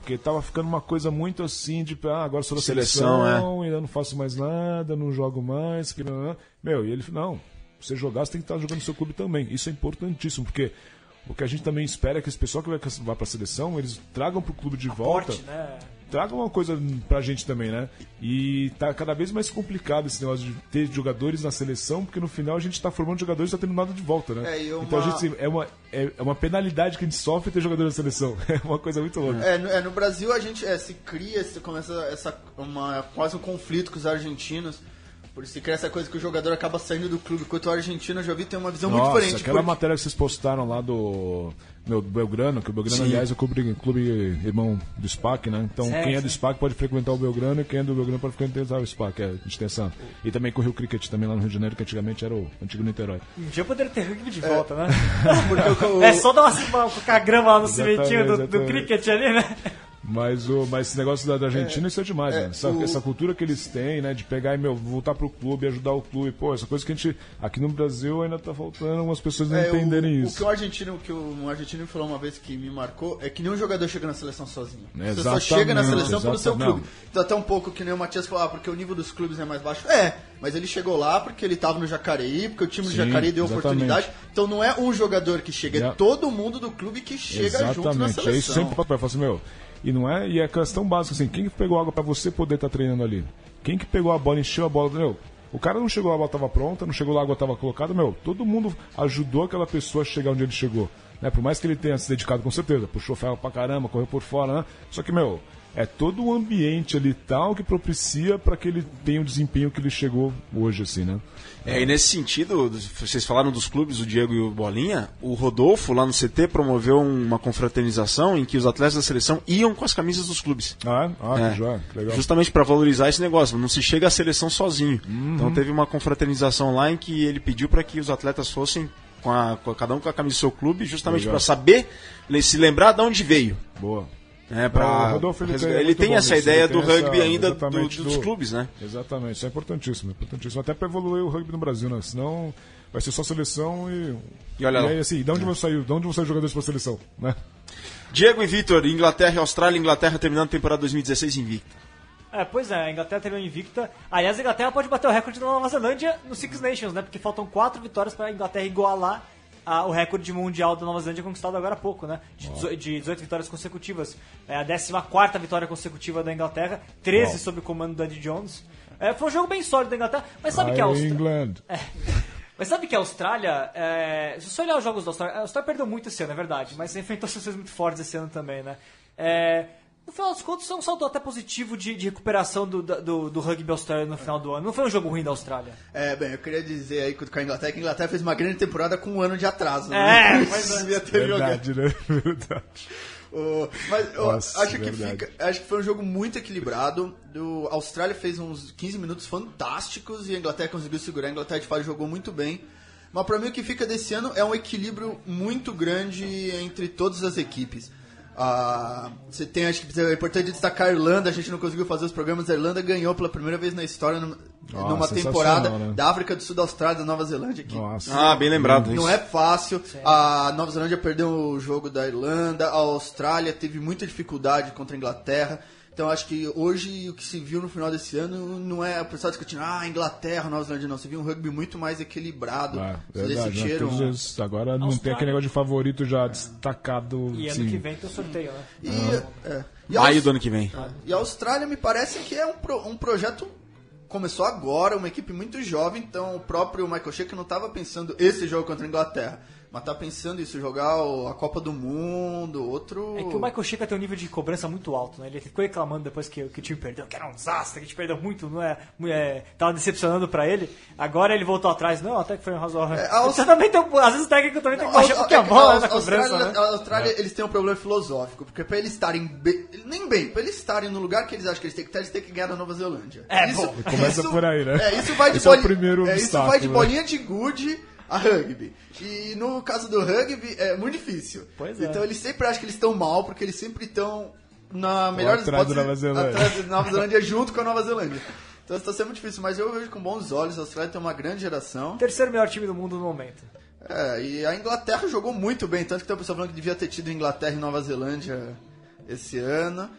Porque tava ficando uma coisa muito assim, de, ah, agora sou da Seleção, seleção, ainda não faço mais nada, não jogo mais, que. Meu, e ele, não, você jogar, você tem que estar jogando no seu clube também. Isso é importantíssimo, porque o que a gente também espera é que esse pessoal que vai, vai pra seleção, eles tragam pro clube de volta Forte, né? Traga uma coisa pra gente também, né? E tá cada vez mais complicado esse negócio de ter jogadores na seleção, porque no final a gente tá formando jogadores e tá tendo nada de volta, né? É, uma- Então a gente é uma, é, é uma penalidade que a gente sofre ter jogadores na seleção. É uma coisa muito louca. É, no, é, no Brasil a gente é, se cria, se começa essa uma, quase um conflito com os argentinos. Por isso se cria essa coisa que o jogador acaba saindo do clube. Enquanto o argentino, eu já vi, tem uma visão muito Nossa, diferente. aquela porque- matéria que vocês postaram lá do, meu, Belgrano, que o Belgrano, Sim. aliás, é o clube, clube irmão do SPAC, né? Então, Certo, quem é do. SPAC pode frequentar o Belgrano e quem é do Belgrano pode frequentar o SPAC, é, a gente tem essa. E também correu o cricket também lá no Rio de Janeiro, que antigamente era o antigo Niterói. Um dia poderia ter rugby de volta, né? porque o- É só dar uma, uma grama lá no cimentinho do, do cricket ali, né? Mas, o, mas esse negócio da, da Argentina, isso é demais, né? Essa, o- essa cultura que eles têm, né? De pegar e, meu, voltar pro clube, ajudar o clube. Pô, essa coisa que a gente. Aqui no Brasil ainda tá faltando algumas pessoas não É, o- entenderem o, isso. que o argentino, que um argentino me falou uma vez que me marcou é que nenhum jogador chega na seleção sozinho. Você só Exatamente, chega na seleção pelo seu exatamente. clube. Então até um pouco que nem o Matias falou, ah, porque o nível dos clubes é mais baixo. É, mas ele chegou lá porque ele tava no Jacareí, porque o time do Jacareí deu exatamente. oportunidade. Então não é um jogador que chega, é todo mundo do clube que chega junto na Exatamente. É isso seleção. sempre o. Eu falo assim, meu. E não é. E é questão básica, assim, quem que pegou água pra você poder estar treinando ali? Quem que pegou a bola, encheu a bola, meu? O cara não chegou lá, a bola tava pronta, não chegou lá, a água tava colocada, meu. Todo mundo ajudou aquela pessoa a chegar onde ele chegou. Né? Por mais que ele tenha se dedicado com certeza, puxou ferro pra caramba, correu por fora, né? Só que, meu, é todo o ambiente ali tal que propicia para que ele tenha o desempenho que ele chegou hoje, assim, né? É, e nesse sentido, vocês falaram dos clubes, o Diego e o Bolinha, o Rodolfo, lá no CT, promoveu uma confraternização em que os atletas da seleção iam com as camisas dos clubes. Ah, ah É. que que legal. Justamente para valorizar esse negócio, não se chega à seleção sozinho. Uhum. Então teve uma confraternização lá em que ele pediu para que os atletas fossem com, a, com a- cada um com a camisa do seu clube, justamente para saber, se lembrar de onde veio. Boa. Né, pra, É, Rodolfo, ele é ele tem essa nisso, ideia do rugby essa- ainda do- dos do- clubes, né? Exatamente, isso é importantíssimo, é importantíssimo. Até para evoluir o rugby no Brasil, né? Senão vai ser só seleção e. E olha lá. aí, assim, de onde vão sair, de onde vão sair jogadores para seleção, né? Diego e Vitor, Inglaterra e Austrália, Inglaterra terminando a temporada 2016 invicta. É, pois é, a Inglaterra terminou invicta. Aliás, a Inglaterra pode bater o recorde da Nova Zelândia no Six Nations, né? Porque faltam quatro vitórias para a Inglaterra igualar a- o recorde mundial da Nova Zelândia conquistado agora há pouco, né? De, de 18 vitórias consecutivas. É a 14 vitória consecutiva da Inglaterra, 13 Uau. sob o comando do Andy Jones. É, foi um jogo bem sólido da Inglaterra, mas sabe que a Austrália. England. Mas sabe que a Austrália, é, se você olhar os jogos da Austrália, a Austrália perdeu muito esse ano, é verdade, mas enfrentou seleções muito fortes esse ano também, né? É, no final das contas, é um saldo até positivo de, de recuperação do, do, do rugby australiano no final do ano. Não foi um jogo ruim da Austrália. É, bem, eu queria dizer aí com a Inglaterra que a Inglaterra fez uma grande temporada com um ano de atraso. É, né? mas é. Devia ter jogado. Verdade, né? Verdade. O- mas eu Nossa, acho, que fica, acho que foi um jogo muito equilibrado. Do, a Austrália fez uns 15 minutos fantásticos e a Inglaterra conseguiu segurar. A Inglaterra de fato jogou muito bem. Mas pra mim o que fica desse ano é um equilíbrio muito grande entre todas as equipes. Ah, você tem, acho que é importante destacar a Irlanda, a gente não conseguiu fazer os programas. A Irlanda ganhou pela primeira vez na história numa, Ah, numa sensacional, temporada né? da África do Sul, da Austrália, da Nova Zelândia. Que Nossa. Ah, bem lembrado não isso. é fácil. A Nova Zelândia perdeu o jogo da Irlanda, a Austrália teve muita dificuldade contra a Inglaterra. Então acho que hoje o que se viu no final desse ano não é o pessoal discutindo, ah, Inglaterra, Nova Zelândia, não. Você viu um rugby muito mais equilibrado. Ah, Vocês verdade, né? Todos esses- agora não tem Austrália. aquele negócio de favorito já destacado. E ano sim. que vem tem o sorteio, né? E, é. E a Maio Aus- do ano que vem. E a Austrália me parece que é um, pro- um projeto começou agora, uma equipe muito jovem, então o próprio Michael Sheik não estava pensando esse jogo contra a Inglaterra, mas tá pensando isso, jogar a Copa do Mundo, outro... É que o Michael Chica tem um nível de cobrança muito alto, né? Ele ficou reclamando depois que, que o time perdeu, que era um desastre, que a gente perdeu muito, não é? é tava decepcionando pra ele. Agora ele voltou atrás, não, até que foi um razoável. É, a Aust- Você também tem, um- às vezes o técnico também tem que pouquinho a é que bola a na cobrança, Austrália, né? a Austrália, eles têm um problema filosófico, porque pra eles estarem bem, nem bem, pra eles estarem no lugar que eles acham que eles têm que estar, eles têm que ganhar da Nova Zelândia. É, bom. Começa por aí, né? É, isso vai de é é, isso vai de né? bolinha de gude a rugby. E no caso do rugby é muito difícil. Pois é. Então eles sempre acham que eles estão mal, porque eles sempre estão na melhor atrás da Nova Zelândia. atrás da Nova Zelândia junto com a Nova Zelândia. Então está sendo muito difícil, mas eu vejo com bons olhos. A Austrália tem uma grande geração. Terceiro melhor time do mundo no momento. É, e a Inglaterra jogou muito bem, tanto que tem o pessoal falando que devia ter tido Inglaterra e Nova Zelândia esse ano.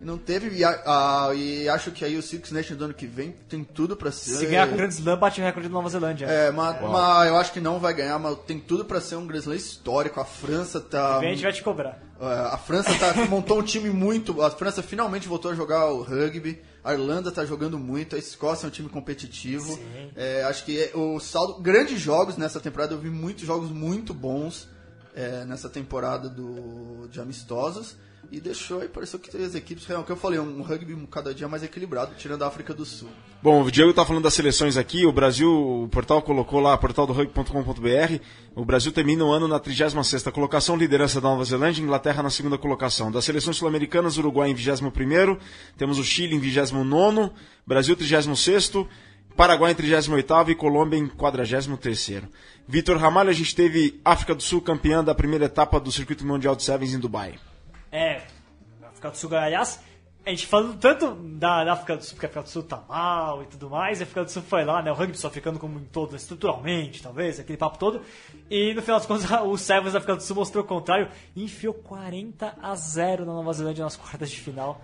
E não teve, e, a- a- e acho que aí o Six Nations do ano que vem tem tudo pra ser. Se ganhar com o Grand Slam, bate o recorde da Nova Zelândia. É, mas, mas eu acho que não vai ganhar, mas tem tudo pra ser um Grand Slam histórico. A França tá. Vem, a gente vai te cobrar. É, A França tá, montou um time muito. A França finalmente voltou a jogar o rugby. A Irlanda tá jogando muito. A Escócia é um time competitivo. É, acho que é- o saldo. Grandes jogos nessa temporada. Eu vi muitos jogos muito bons é, nessa temporada do, de amistosos. E deixou aí, pareceu que as equipes. É o que eu falei, um rugby cada dia mais equilibrado, tirando a África do Sul. Bom, o Diego tá falando das seleções aqui. O Brasil, o portal colocou lá, portaldorugby.com.br. O Brasil termina o ano na 36ª colocação, liderança da Nova Zelândia, Inglaterra na segunda colocação. Das seleções sul-americanas, Uruguai em 21º, temos o Chile em 29º, Brasil 36º, Paraguai em 38º e Colômbia em 43º. Vitor Ramalho, a gente teve África do Sul campeã da primeira etapa do Circuito Mundial de Sevens em Dubai. É, a África do Sul, aliás, a gente falando tanto da, da África do Sul, porque a África do Sul tá mal e tudo mais, e a África do Sul foi lá, né, o rugby só ficando como em todo, estruturalmente, talvez, aquele papo todo, e no final das contas o Sevens da África do Sul mostrou o contrário, e enfiou 40 a 0 na Nova Zelândia nas quartas de final,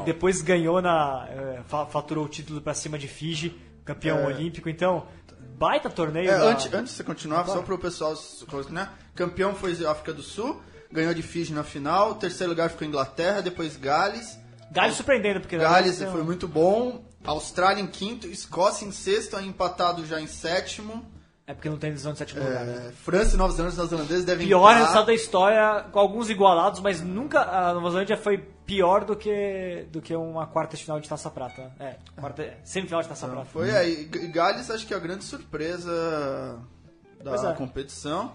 e depois ganhou na, fa- faturou o título pra cima de Fiji, campeão É. olímpico, então, baita torneio. É, da- antes, antes de você continuar, só para o pessoal, né? Campeão foi a África do Sul, ganhou de Fiji na final, terceiro lugar ficou Inglaterra, depois Gales. Gales surpreendendo, porque... Gales um- foi muito bom, Austrália em quinto, Escócia em sexto, aí empatado já em sétimo. É porque não tem divisão de sétimo lugar. né? É, França e Nova Zelândia, os neozelandeses devem Pior estar- resultado da história, com alguns igualados, mas nunca a Nova Zelândia foi pior do que, do que uma quarta final de Taça Prata. É, quarta, é, semifinal de Taça Prata. Foi aí. E Gales acho que é a grande surpresa da é. competição.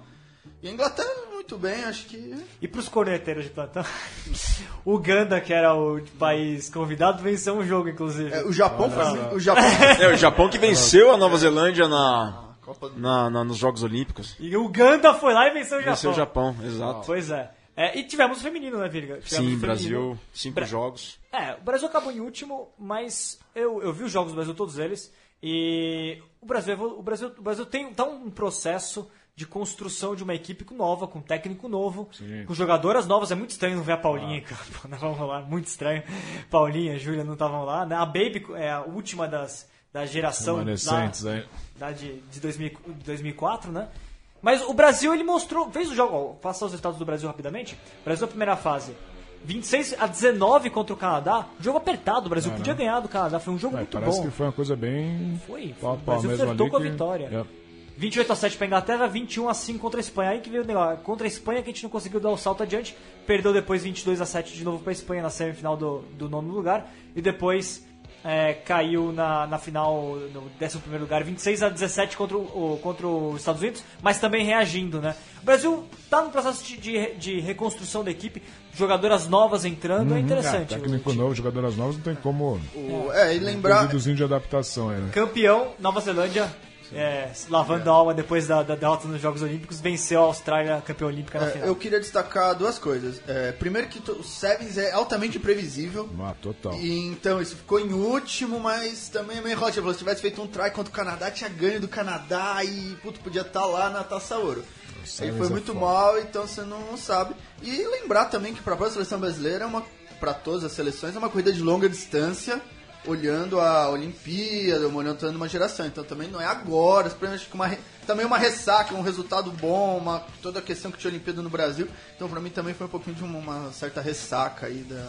E a Inglaterra muito bem, acho que. E pros corneteiros de plantão, o Uganda, que era o país convidado, venceu um jogo, inclusive. É, o Japão foi. O Japão. É, o Japão que venceu a Nova Zelândia na, do- na, na- nos Jogos Olímpicos. E o Uganda foi lá e venceu o Japão. Venceu o Japão, exato. Pois é. É, E tivemos o feminino, né, Virga? Tivemos Sim. Brasil, cinco Bra- jogos. É, o Brasil acabou em último, mas eu, eu vi os jogos do Brasil, todos eles, e o Brasil, o Brasil, o Brasil tem tá um processo de construção de uma equipe nova, com técnico novo, com jogadoras novas. É muito estranho não ver a Paulinha campo, não vamos lá, muito estranho. Paulinha, Júlia não estavam lá, né? A Baby é a última das, da geração da, aí. da de, de 2000 de 2004, né? Mas o Brasil, ele mostrou, fez o jogo, passar os resultados do Brasil rapidamente. O Brasil na primeira fase, 26 a 19 contra o Canadá, jogo apertado, o Brasil podia ganhar do Canadá, foi um jogo É, muito parece bom. que foi uma coisa bem. Foi, pau a o pau Brasil ali com a que- vitória. É. 28 a 7 para Inglaterra, 21 a 5 contra a Espanha. Aí que veio o negócio. Contra a Espanha que a gente não conseguiu dar o salto adiante. Perdeu depois 22 a 7 de novo para a Espanha na semifinal do, do nono lugar. E depois é, caiu na, na final, no 11 lugar, 26 a 17 contra, o, contra os Estados Unidos, mas também reagindo, né? O Brasil tá no processo de, de, de reconstrução da equipe, jogadoras novas entrando, é interessante. Ah, técnico novo, jogadoras novas, não tem como. O- é, e lembrar. Cozidozinho de adaptação aí, né? Campeão, Nova Zelândia, é, lavando a alma depois da, da derrota nos Jogos Olímpicos, venceu a Austrália, campeã olímpica na é, final. eu queria destacar duas coisas. É, primeiro que o Sevens é altamente imprevisível. Ah, total. E, então, isso ficou em último, mas também é meio relativo. Se tivesse feito um try contra o Canadá, tinha ganho do Canadá e puto, podia estar lá na Taça Ouro. Aí Sevens foi é muito foda. mal, então você não sabe. E lembrar também que para a própria seleção brasileira, é uma para todas as seleções, é uma corrida de longa distância, olhando a Olimpíada, olhando uma geração. Então também não é agora, acho que uma, também uma ressaca, um resultado bom, uma, toda a questão que tinha Olimpíada no Brasil. Então para mim também foi um pouquinho de uma, uma certa ressaca aí da,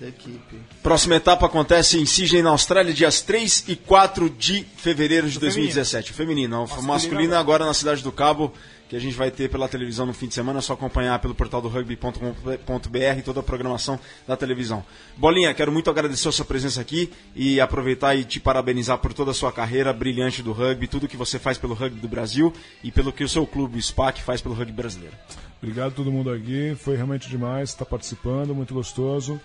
da equipe. Próxima etapa acontece em Sydney, na Austrália, dias 3 e 4 de fevereiro de 2017. O feminino. O masculino agora na Cidade do Cabo, que a gente vai ter pela televisão no fim de semana. É só acompanhar pelo portal do rugby.com.br toda a programação da televisão. Bolinha, quero muito agradecer a sua presença aqui e aproveitar e te parabenizar por toda a sua carreira brilhante do rugby, tudo que você faz pelo rugby do Brasil e pelo que o seu clube, o SPAC, faz pelo rugby brasileiro. Obrigado a todo mundo aqui, foi realmente demais estar participando, muito gostoso.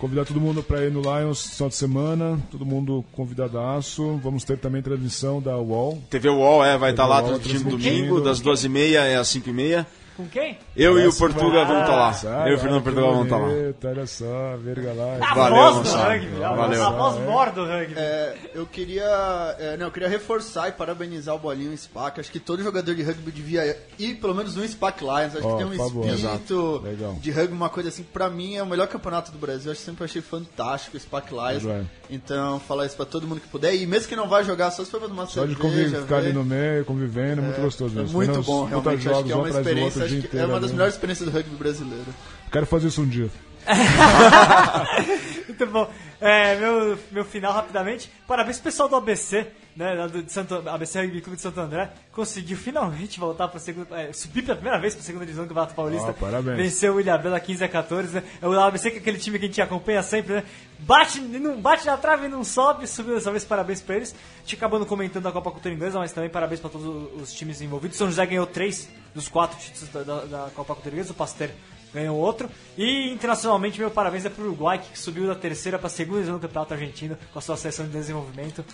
Convidar todo mundo para ir no Lions final de semana, todo mundo convidadaço. Vamos ter também transmissão da UOL. TV UOL é, vai estar lá UOL transmitindo domingo, das 2h30 às 5h30. Com quem? Eu e o Parece Portuga que- vamos estar lá. Ah, Eu e o Fernando Portugal vamos estar lá. bonito, Olha só, verga lá. A Valeu, voz do moçada. rugby, a, Valeu. a voz mor do rugby. É, eu queria. é, não, eu queria reforçar e parabenizar o Bolinho e o SPAC. Acho que todo jogador de rugby devia ir pelo menos um SPAC Lions. Acho Ó, que tem um espírito Legal. de rugby, uma coisa assim, pra mim é o melhor campeonato do Brasil. Que sempre achei fantástico o SPAC Lions. Então, falar isso pra todo mundo que puder. E mesmo que não vai jogar, só se for pra tomar Só de cerveja. conviver, ficar ali no meio, convivendo, é muito gostoso É mesmo. muito bom, realmente. Acho que é um uma experiência, acho que é uma das melhores experiências do rugby brasileiro. Quero fazer isso um dia. Muito bom. É, meu, meu final rapidamente. Parabéns pro pessoal do ABC, né? Do, de Santo, ABC Rugby Clube de Santo André. Conseguiu finalmente voltar pra segunda. É, subir pela primeira vez pra segunda divisão do Campeonato Paulista. Ó, parabéns. Venceu o Ilhabela 15 a 14, né? O ABC que é aquele time que a gente acompanha sempre, né? Bate, não bate na trave e não sobe, subiu dessa vez, parabéns pra eles. A gente acabando comentando a Copa Cultura Inglesa, mas também parabéns pra todos os, os times envolvidos. São José ganhou três dos quatro títulos da, da, da Copa Cultura Inglesa, o Pasteur ganhou outro. E internacionalmente, meu parabéns é pro Uruguai, que subiu da terceira pra segunda divisão do Campeonato Argentino com a sua seleção de desenvolvimento.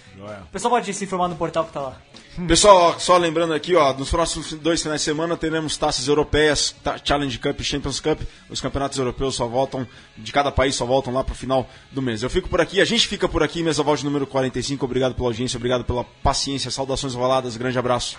O pessoal pode se informar no portal que tá lá. Pessoal, só lembrando aqui, ó, nos próximos dois finais de semana teremos taças europeias, ta- Challenge Cup e Champions Cup. Os campeonatos europeus só voltam, de cada país só voltam lá pro final do mês. Eu fico por aqui, a gente fica por aqui, Mesoval de número 45. Obrigado pela audiência, obrigado pela paciência, saudações roladas, grande abraço.